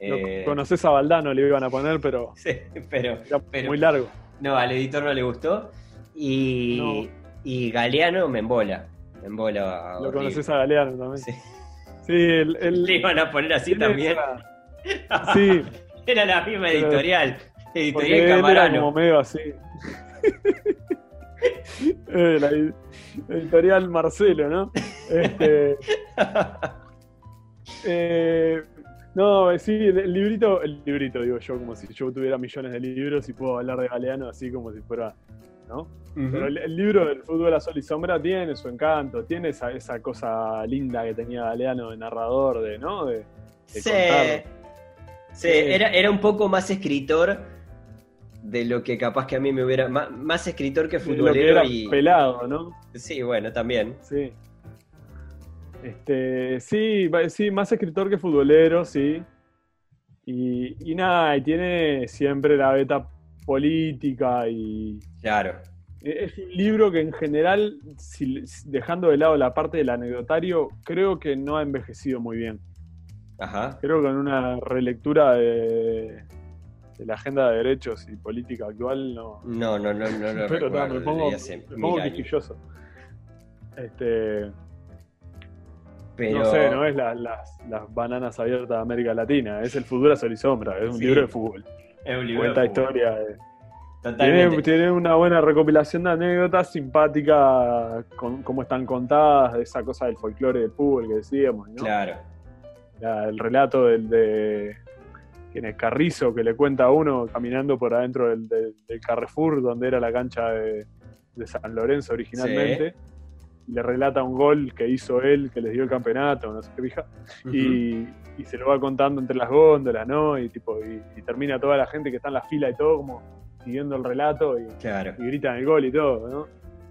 No Eh, conoces a Valdano, le iban a poner, pero sí, pero, muy largo. no, al editor no le gustó. Y, y Galeano me embola. Me embola. Lo conoces a Galeano también. Sí. Sí, el, el- Le iban a poner así también. esa- Sí, Era la misma editorial. Editorial él era Camarano. como medio así. Eh, la ed- editorial Marcelo, ¿no? Este, eh, no, sí, el, el librito, el librito, digo yo, como si yo tuviera millones de libros y puedo hablar de Galeano así como si fuera, ¿no? Pero el, el libro del fútbol a sol y sombra tiene su encanto, tiene esa, esa cosa linda que tenía Galeano de narrador, de, ¿no? De, de Sí, Eh. era, era un poco más escritor de lo que capaz que a mí me hubiera. Más, más escritor que de lo que futbolero era y. pelado, ¿no? Sí, bueno, también. Sí. Este, sí, sí, más escritor que futbolero, sí. Y, y nada, y tiene siempre la beta política y Claro. es un libro que en general, si- dejando de lado la parte del anecdotario, creo que no ha envejecido muy bien. Ajá. Creo que en una relectura de, de la agenda de derechos y política actual no, No, no, no, no lo pero ta, recuerdo. me pongo, me pongo. Este, Pero, No sé, no es la- las, las bananas abiertas de América Latina, es el fútbol a sol y sombra, es un Sí. libro de fútbol. Cuenta historia. Totalmente. Tiene, tiene una buena recopilación de anécdotas simpática, con cómo están contadas, de esa cosa del folclore del fútbol que decíamos, ¿no? Claro. La- el relato del de quién es Carrizo, que le cuenta a uno caminando por adentro del, del- del Carrefour, donde era la cancha de, de San Lorenzo originalmente. Le relata un gol que hizo él, que les dio el campeonato, no sé qué pija. y, y se lo va contando entre las góndolas, ¿no? Y tipo, y, y termina toda la gente que está en la fila y todo como siguiendo el relato y, Claro, y gritan el gol y todo, ¿no?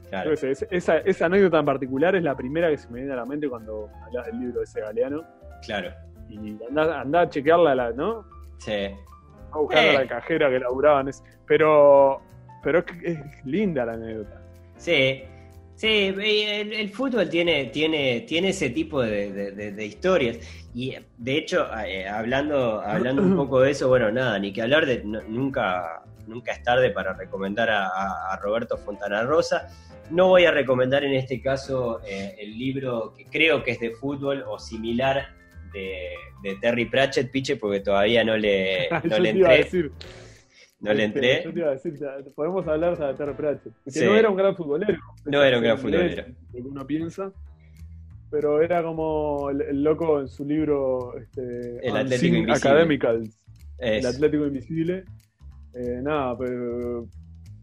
claro. Yo qué sé, es- esa, esa anécdota en particular es la primera que se me viene a la mente cuando hablas del libro de ese galeano. Claro. Y anda, anda a chequearla, la- ¿no? Sí. A buscar Eh. a la cajera que laburaban. Pero, pero es, es linda la anécdota. Sí, sí, el, el fútbol tiene, tiene, tiene ese tipo de, de- de- de historias. Y de hecho, eh, hablando, hablando un poco de eso, bueno, nada, ni que hablar de no- nunca, nunca es tarde para recomendar a, a- Roberto Fontana Rosa. No voy a recomendar en este caso eh, el libro que creo que es de fútbol o similar de, de Terry Pratchett, Piche, porque todavía no le, no Yo le entré. No le entré. Yo te iba a decir, podemos hablar de Terry Pratchett, que Sí. no era un gran futbolero. No era un gran futbolero. Lo que uno piensa. Pero era como el, el loco en su libro este, El Atlético Unseen Invisible. Academicals, Es- el Atlético Invisible. Eh, nada, pero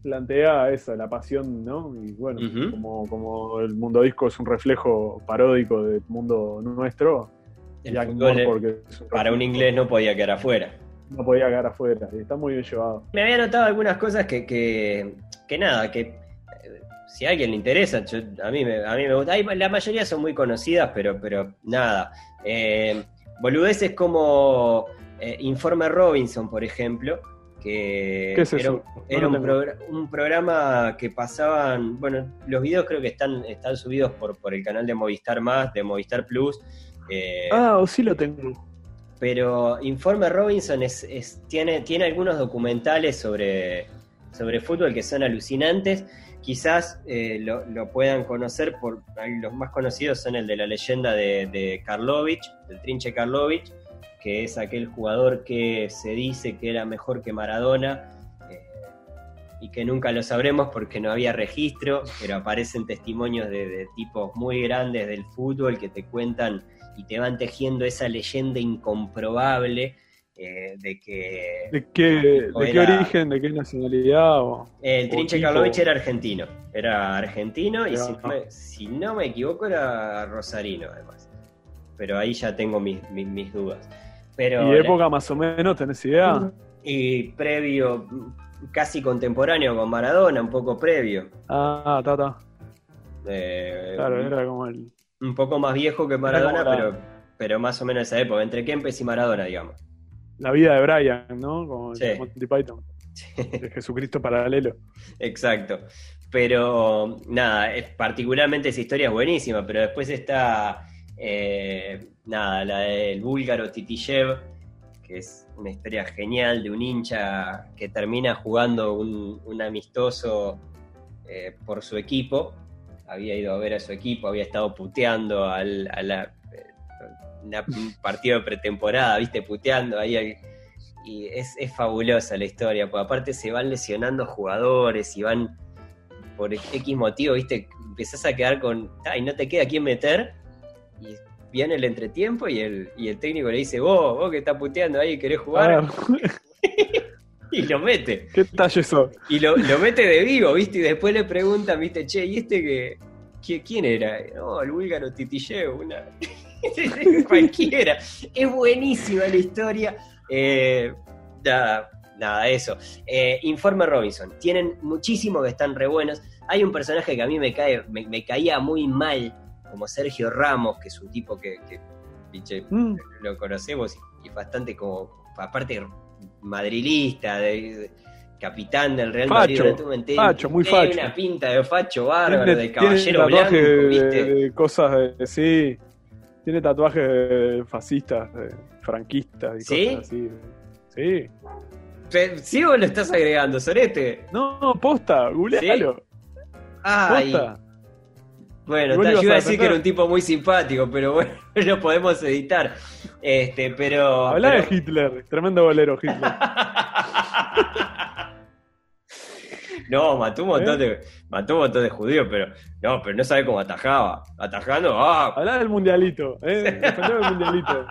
plantea eso, la pasión, ¿no? Y bueno, como, como el mundo disco es un reflejo paródico del mundo nuestro, el Jack fútbol, porque para un inglés no podía quedar afuera. No podía quedar afuera, está muy bien llevado. Me había notado algunas cosas que, que, que nada, que eh, si a alguien le interesa, yo- a, mí me, a mí me gusta. Hay- la mayoría son muy conocidas, pero, pero nada. Eh, boludeces como eh, Informe Robinson, por ejemplo, que ¿Qué es era, eso? un- era No un, lo tengo. progr- un programa que pasaban, bueno, los videos creo que están, están subidos por, por el canal de Movistar Más, de Movistar Plus. eh, Ah, o sí lo tengo. Pero Informe Robinson tiene, algunos documentales sobre, sobre fútbol que son alucinantes. Quizás eh, lo, lo puedan conocer por los más conocidos son el de la leyenda de, de Karlovich, del Trinche Karlovich, que es aquel jugador que se dice que era mejor que Maradona eh, y que nunca lo sabremos porque no había registro, pero aparecen testimonios de tipos muy grandes del fútbol que te cuentan y te van tejiendo esa leyenda incomprobable eh, de que ¿De qué, de qué origen, de qué nacionalidad? O... el Trinche Karlovich era argentino, era argentino y si no, me, si no me equivoco era rosarino además. Pero ahí ya tengo mis, mis, mis dudas. Pero ¿Y la- época más o menos, tenés idea? y previo, casi contemporáneo con Maradona, un poco previo. Ah, ta, ta. Eh, Claro, era como el... un poco más viejo que Maradona, pero, pero más o menos esa época, entre Kempes y Maradona, digamos. la vida de Brian, ¿no? Como el Sí. Monty Python. De Jesucristo paralelo. Exacto. Pero nada, es, particularmente esa historia es buenísima, pero después está eh, nada, la del búlgaro Titishev, que es una historia genial de un hincha que termina jugando un, un amistoso eh, por su equipo, había ido a ver a su equipo, había estado puteando al, a la, eh, un partido de pretemporada, viste, puteando ahí. y es, es, fabulosa la historia, porque aparte se van lesionando jugadores y van por X motivo, viste, empezás a quedar con, ay, no te queda quién meter, y viene el entretiempo y el, y el técnico le dice, vos, vos que estás puteando ahí, querés jugar. y lo mete. ¿Qué talle eso? Y lo, lo, mete de vivo, ¿viste? Y después le preguntan, ¿viste? Che, ¿y este que, quién era? No, el búlgaro Titilleo, una. Cualquiera. Es buenísima la historia. Eh, nada, nada, eso. Eh, Informe Robinson. Tienen muchísimos que están re buenos. Hay un personaje que a mí me, cae, me, caía muy mal, como Sergio Ramos, que es un tipo que, que mm. lo conocemos y, y bastante como, aparte madrilista, de, capitán del Real Madrid Facho, muy facho. Tiene una pinta de facho bárbaro, de caballero blanco, ¿viste? De, cosas de, sí. Tiene tatuajes fascistas, franquistas y ¿Sí? cosas así. Sí. ¿Sí o lo estás agregando, Sorete? No, posta, googlealo. Ay. Posta. Bueno, te ayuda a decir que era un tipo muy simpático, pero bueno, lo podemos editar. Este, pero. Habla de Hitler, tremendo bolero Hitler. no, mató un montón ¿Eh? de. Mató un montón de judíos, pero. No, pero no sabe cómo atajaba. Atajando, ah. Habla del mundialito, eh. del mundialito.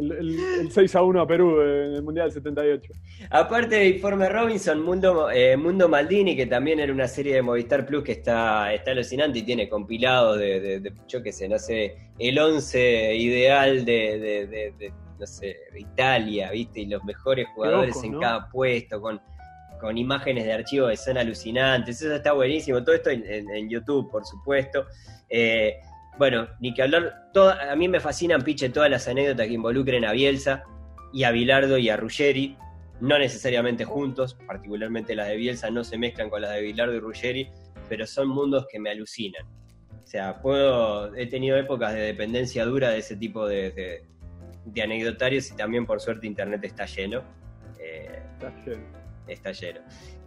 El, 6 a 1 a Perú en el Mundial 78. Aparte de Informe Robinson, Mundo, eh, Mundo Maldini, que también era una serie de Movistar Plus que está, está alucinante y tiene compilado de, de, yo qué sé, no sé, el 11 ideal de, no sé, de Italia, ¿viste? Y los mejores jugadores en cada puesto, con, con imágenes de archivo que son alucinantes. Eso está buenísimo. Todo esto en, YouTube, por supuesto. Eh, bueno, ni que hablar, a mí me fascinan, piche, todas las anécdotas que involucren a Bielsa y a Bilardo y a Ruggeri, no necesariamente juntos, particularmente las de Bielsa no se mezclan con las de Bilardo y Ruggeri, pero son mundos que me alucinan. O sea, puedo, he tenido épocas de dependencia dura de ese tipo de, anecdotarios y también por suerte internet está lleno. Eh, está lleno. Está lleno.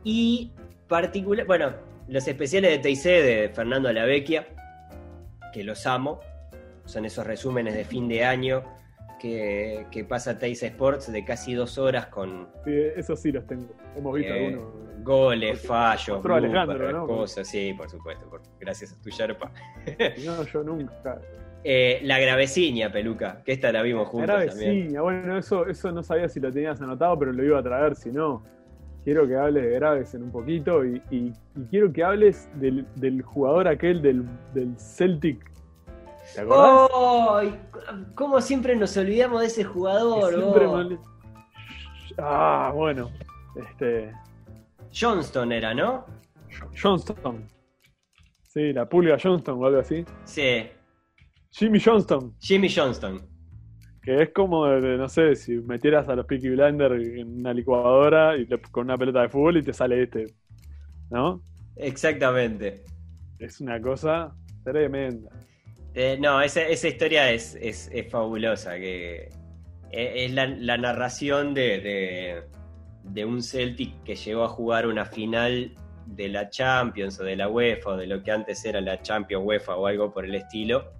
Y particular, bueno, los especiales de TIC de Fernando Alavecchia, que los amo. Son esos resúmenes de fin de año que, pasa Teis Sports de casi dos horas con. Sí, esos sí los tengo. Hemos visto eh, algunos. Goles, fallos, cosas, sí, por supuesto, gracias a tu Sherpa. no, yo nunca. Eh, la graveciña, peluca, que esta la vimos juntos. La graveciña, bueno, eso, eso no sabía si lo tenías anotado, pero lo iba a traer, si no. Quiero que hables de Graves en un poquito y, quiero que hables del, jugador aquel del, del Celtic ¿Te acordás? Oh, ¿Cómo siempre nos olvidamos de ese jugador? Siempre Ah, bueno. Este. Johnston era, ¿no? Johnston. Sí, la pulga Johnston o algo así. Sí. Jimmy Johnston. Jimmy Johnston. Que es como, no sé, si metieras a los Peaky Blinders en una licuadora y con una pelota de fútbol y te sale este. ¿No? Exactamente. Es una cosa tremenda. Eh, no, esa, historia es, fabulosa, que eh, es la, narración de, un Celtic que llegó a jugar una final de la Champions o de la UEFA o de lo que antes era la Champions UEFA o algo por el estilo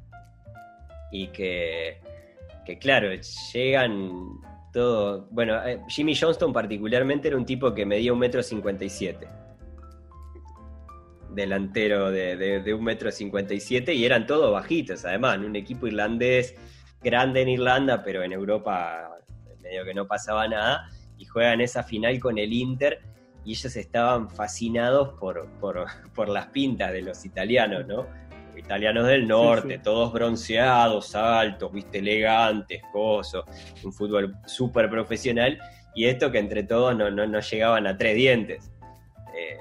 y que, que claro, llegan todo, bueno, eh, Jimmy Johnston particularmente era un tipo que medía un metro cincuenta y siete delantero de, de, un metro cincuenta y siete y eran todos bajitos, además, un equipo irlandés grande en Irlanda, pero en Europa medio que no pasaba nada, y juegan esa final con el Inter y ellos estaban fascinados por, por, las pintas de los italianos, ¿no? Italianos del norte, todos bronceados, altos, viste, elegantes, cosos, un fútbol súper profesional, y esto que entre todos no, no, no llegaban a tres dientes. Eh,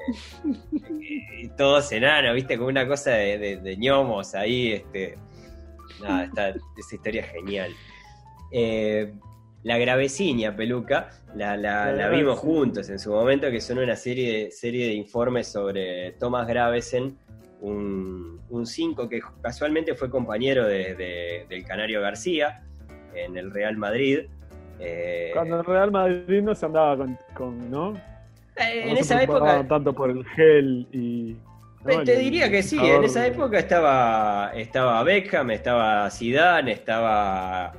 y, todos enanos, viste, como una cosa de, ñomos ahí, este, nada, esa historia es genial. Eh, la Graveciña, Peluca, la, vimos juntos en su momento, que son una serie, serie de informes sobre Thomas Gravesen, un 5 que casualmente fue compañero de, del Canario García en el Real Madrid. Eh, Cuando el Real Madrid no se andaba con, con ¿no? Eh, en esa época. Tanto por el gel y. Te diría que sí, en esa época estaba, estaba Beckham, estaba Zidane, estaba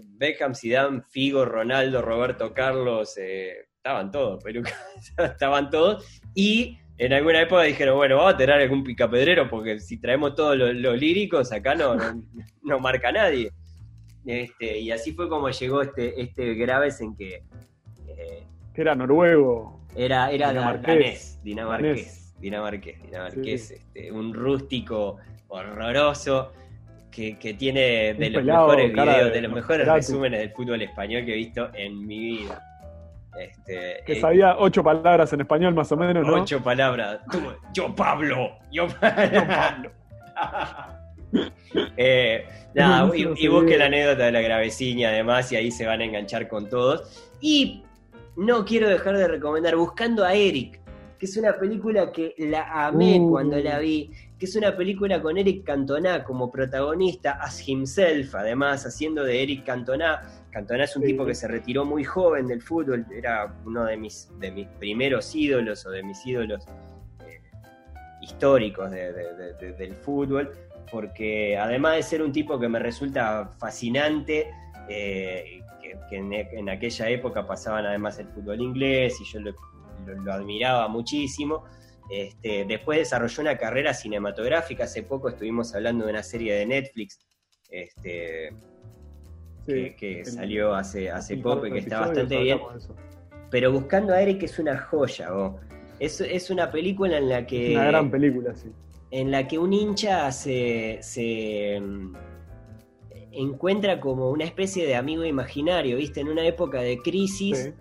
Beckham, Zidane, Figo, Ronaldo, Roberto Carlos, eh, estaban todos, pero estaban todos. Y en alguna época dijeron, bueno, vamos a tener algún picapedrero, porque si traemos todos los, líricos, acá no, no, marca nadie. Este, y así fue como llegó este, este Graves en que... Eh, era noruego. Era, era dinamarqués, dinamarqués, dinamarqués, dinamarqués, Este, un rústico horroroso que, que tiene de los mejores videos, de, los mejores resúmenes del fútbol español que he visto en mi vida. Este, que sabía ocho palabras en español más o menos, ¿no? Ocho palabras. yo Pablo. Yo, Pablo. eh, nada, y, busque la anécdota de la graveciña además y ahí se van a enganchar con todos. Y no quiero dejar de recomendar Buscando a Eric, que es una película que la amé uh. cuando la vi, que es una película con Eric Cantona como protagonista, as himself, además haciendo de Eric Cantona Cantona es un tipo que se retiró muy joven del fútbol, era uno de mis, de mis primeros ídolos o de mis ídolos eh, históricos del fútbol, porque además de ser un tipo que me resulta fascinante, eh, que, en, aquella época pasaban además el fútbol inglés y yo lo, admiraba muchísimo, este, después desarrolló una carrera cinematográfica, hace poco estuvimos hablando de una serie de Netflix, este, que, salió hace, hace poco y que está bastante bien. Pero Buscando a Eric es una joya, Es, es, una película en la que. Una gran película, sí. En la que un hincha se, se mm, encuentra como una especie de amigo imaginario, ¿viste? En una época de crisis,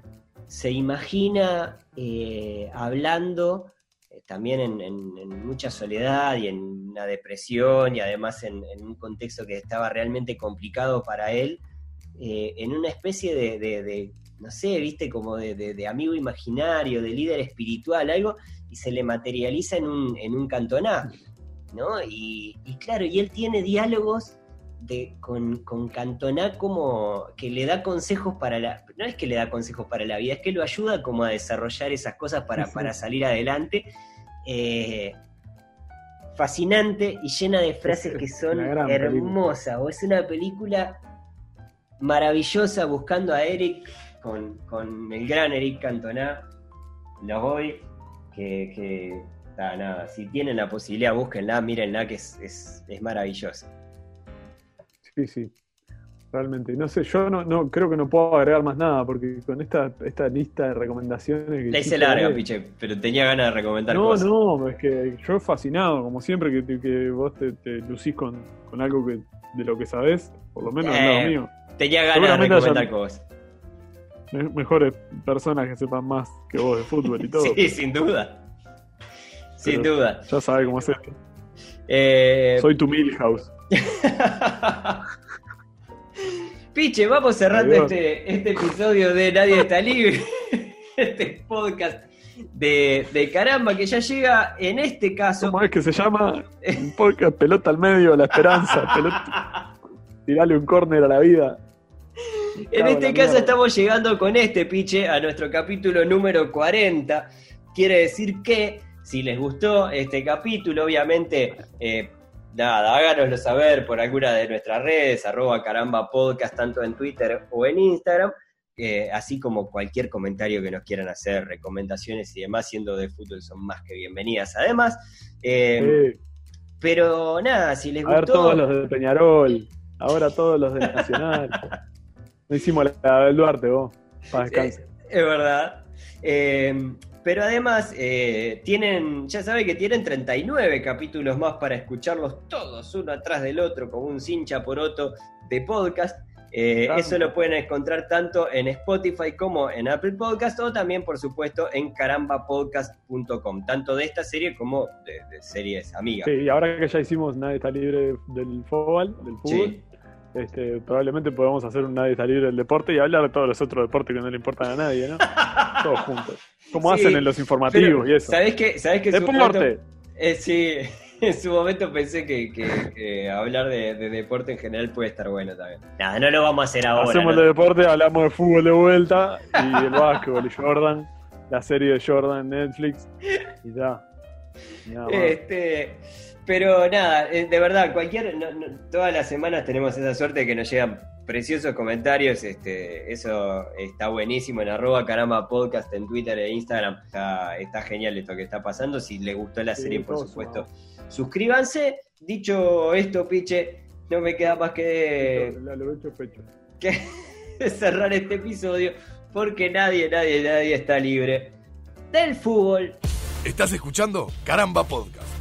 se imagina eh, hablando eh, también en, mucha soledad y en una depresión y además en, un contexto que estaba realmente complicado para él, eh, en una especie de, no sé, viste, como de, amigo imaginario, de líder espiritual, algo, y se le materializa en un, en un cantoná, ¿no? Y, claro, y él tiene diálogos de, con, con Cantoná como que le da consejos para la... No es que le da consejos para la vida, es que lo ayuda como a desarrollar esas cosas para, para salir adelante. Eh, fascinante y llena de frases que son hermosas. O es una película maravillosa buscando a Eric con, el gran Eric Cantona. Los voy, que, que nada, si tienen la posibilidad, búsquenla, mírenla, que es, es, es maravillosa. Sí, sí, realmente. No sé, yo no, no creo que no puedo agregar más nada, porque con esta, esta lista de recomendaciones que... La hice larga, piche, pero tenía ganas de recomendar no, cosas. No, no, es que yo fascinado, como siempre que, que vos te, lucís con, con, algo que, de lo que sabés, por lo menos eh, mío. Tenía ganas de recomendar cosas. Mejores personas que sepan más que vos de fútbol y todo. sí, sin duda. Sin duda. Ya sabes cómo es esto. Eh... Soy tu Milhouse. Piche, vamos cerrando este, este episodio de Nadie está libre. este podcast de, de, caramba que ya llega en este caso. ¿Cómo es que se llama? Un podcast pelota al medio, la esperanza. Pelota... Tirale un córner a la vida. En este caso estamos llegando con este piche a nuestro capítulo número 40. Quiere decir que si les gustó este capítulo, obviamente, eh, nada, háganoslo saber por alguna de nuestras redes, arroba caramba podcast, tanto en Twitter o en Instagram. Eh, así como cualquier comentario que nos quieran hacer, recomendaciones y demás, siendo de fútbol son más que bienvenidas. Además, eh, pero nada, si les gustó. A ver todos los de Peñarol, ahora todos los de Nacional. No hicimos la del Duarte, vos, para descansar. es verdad. Eh, pero además, eh, tienen, ya saben que tienen 39 capítulos más para escucharlos todos uno atrás del otro, como un cincha por otro de podcast. Eh, eso lo pueden encontrar tanto en Spotify como en Apple Podcast o también, por supuesto, en carambapodcast.com, tanto de esta serie como de, series amigas. Sí, y ahora que ya hicimos Nadie está libre del fútbol, del fútbol este, probablemente podamos hacer un Nadie está libre del deporte y hablar de todos los otros deportes que no le importan a nadie, ¿no? Todos juntos. Como hacen en los informativos y eso. ¿Sabés qué? ¿Sabés qué? Deporte. Eh, sí, en su momento pensé que, hablar de, deporte en general puede estar bueno también. Nada, no lo vamos a hacer ahora. Hacemos de deporte, hablamos de fútbol de vuelta y el básquetbol y Jordan, la serie de Jordan Netflix y ya. Este, pero nada, eh, de verdad, cualquier, todas las semanas tenemos esa suerte de que nos llegan preciosos comentarios. Este, eso está buenísimo en arroba caramba podcast en Twitter e Instagram. Está, genial esto que está pasando. Si les gustó la serie, por supuesto, suscríbanse. Dicho esto, Piche, no me queda más que, que cerrar este episodio porque nadie, nadie, nadie está libre del fútbol. ¿Estás escuchando? Caramba Podcast.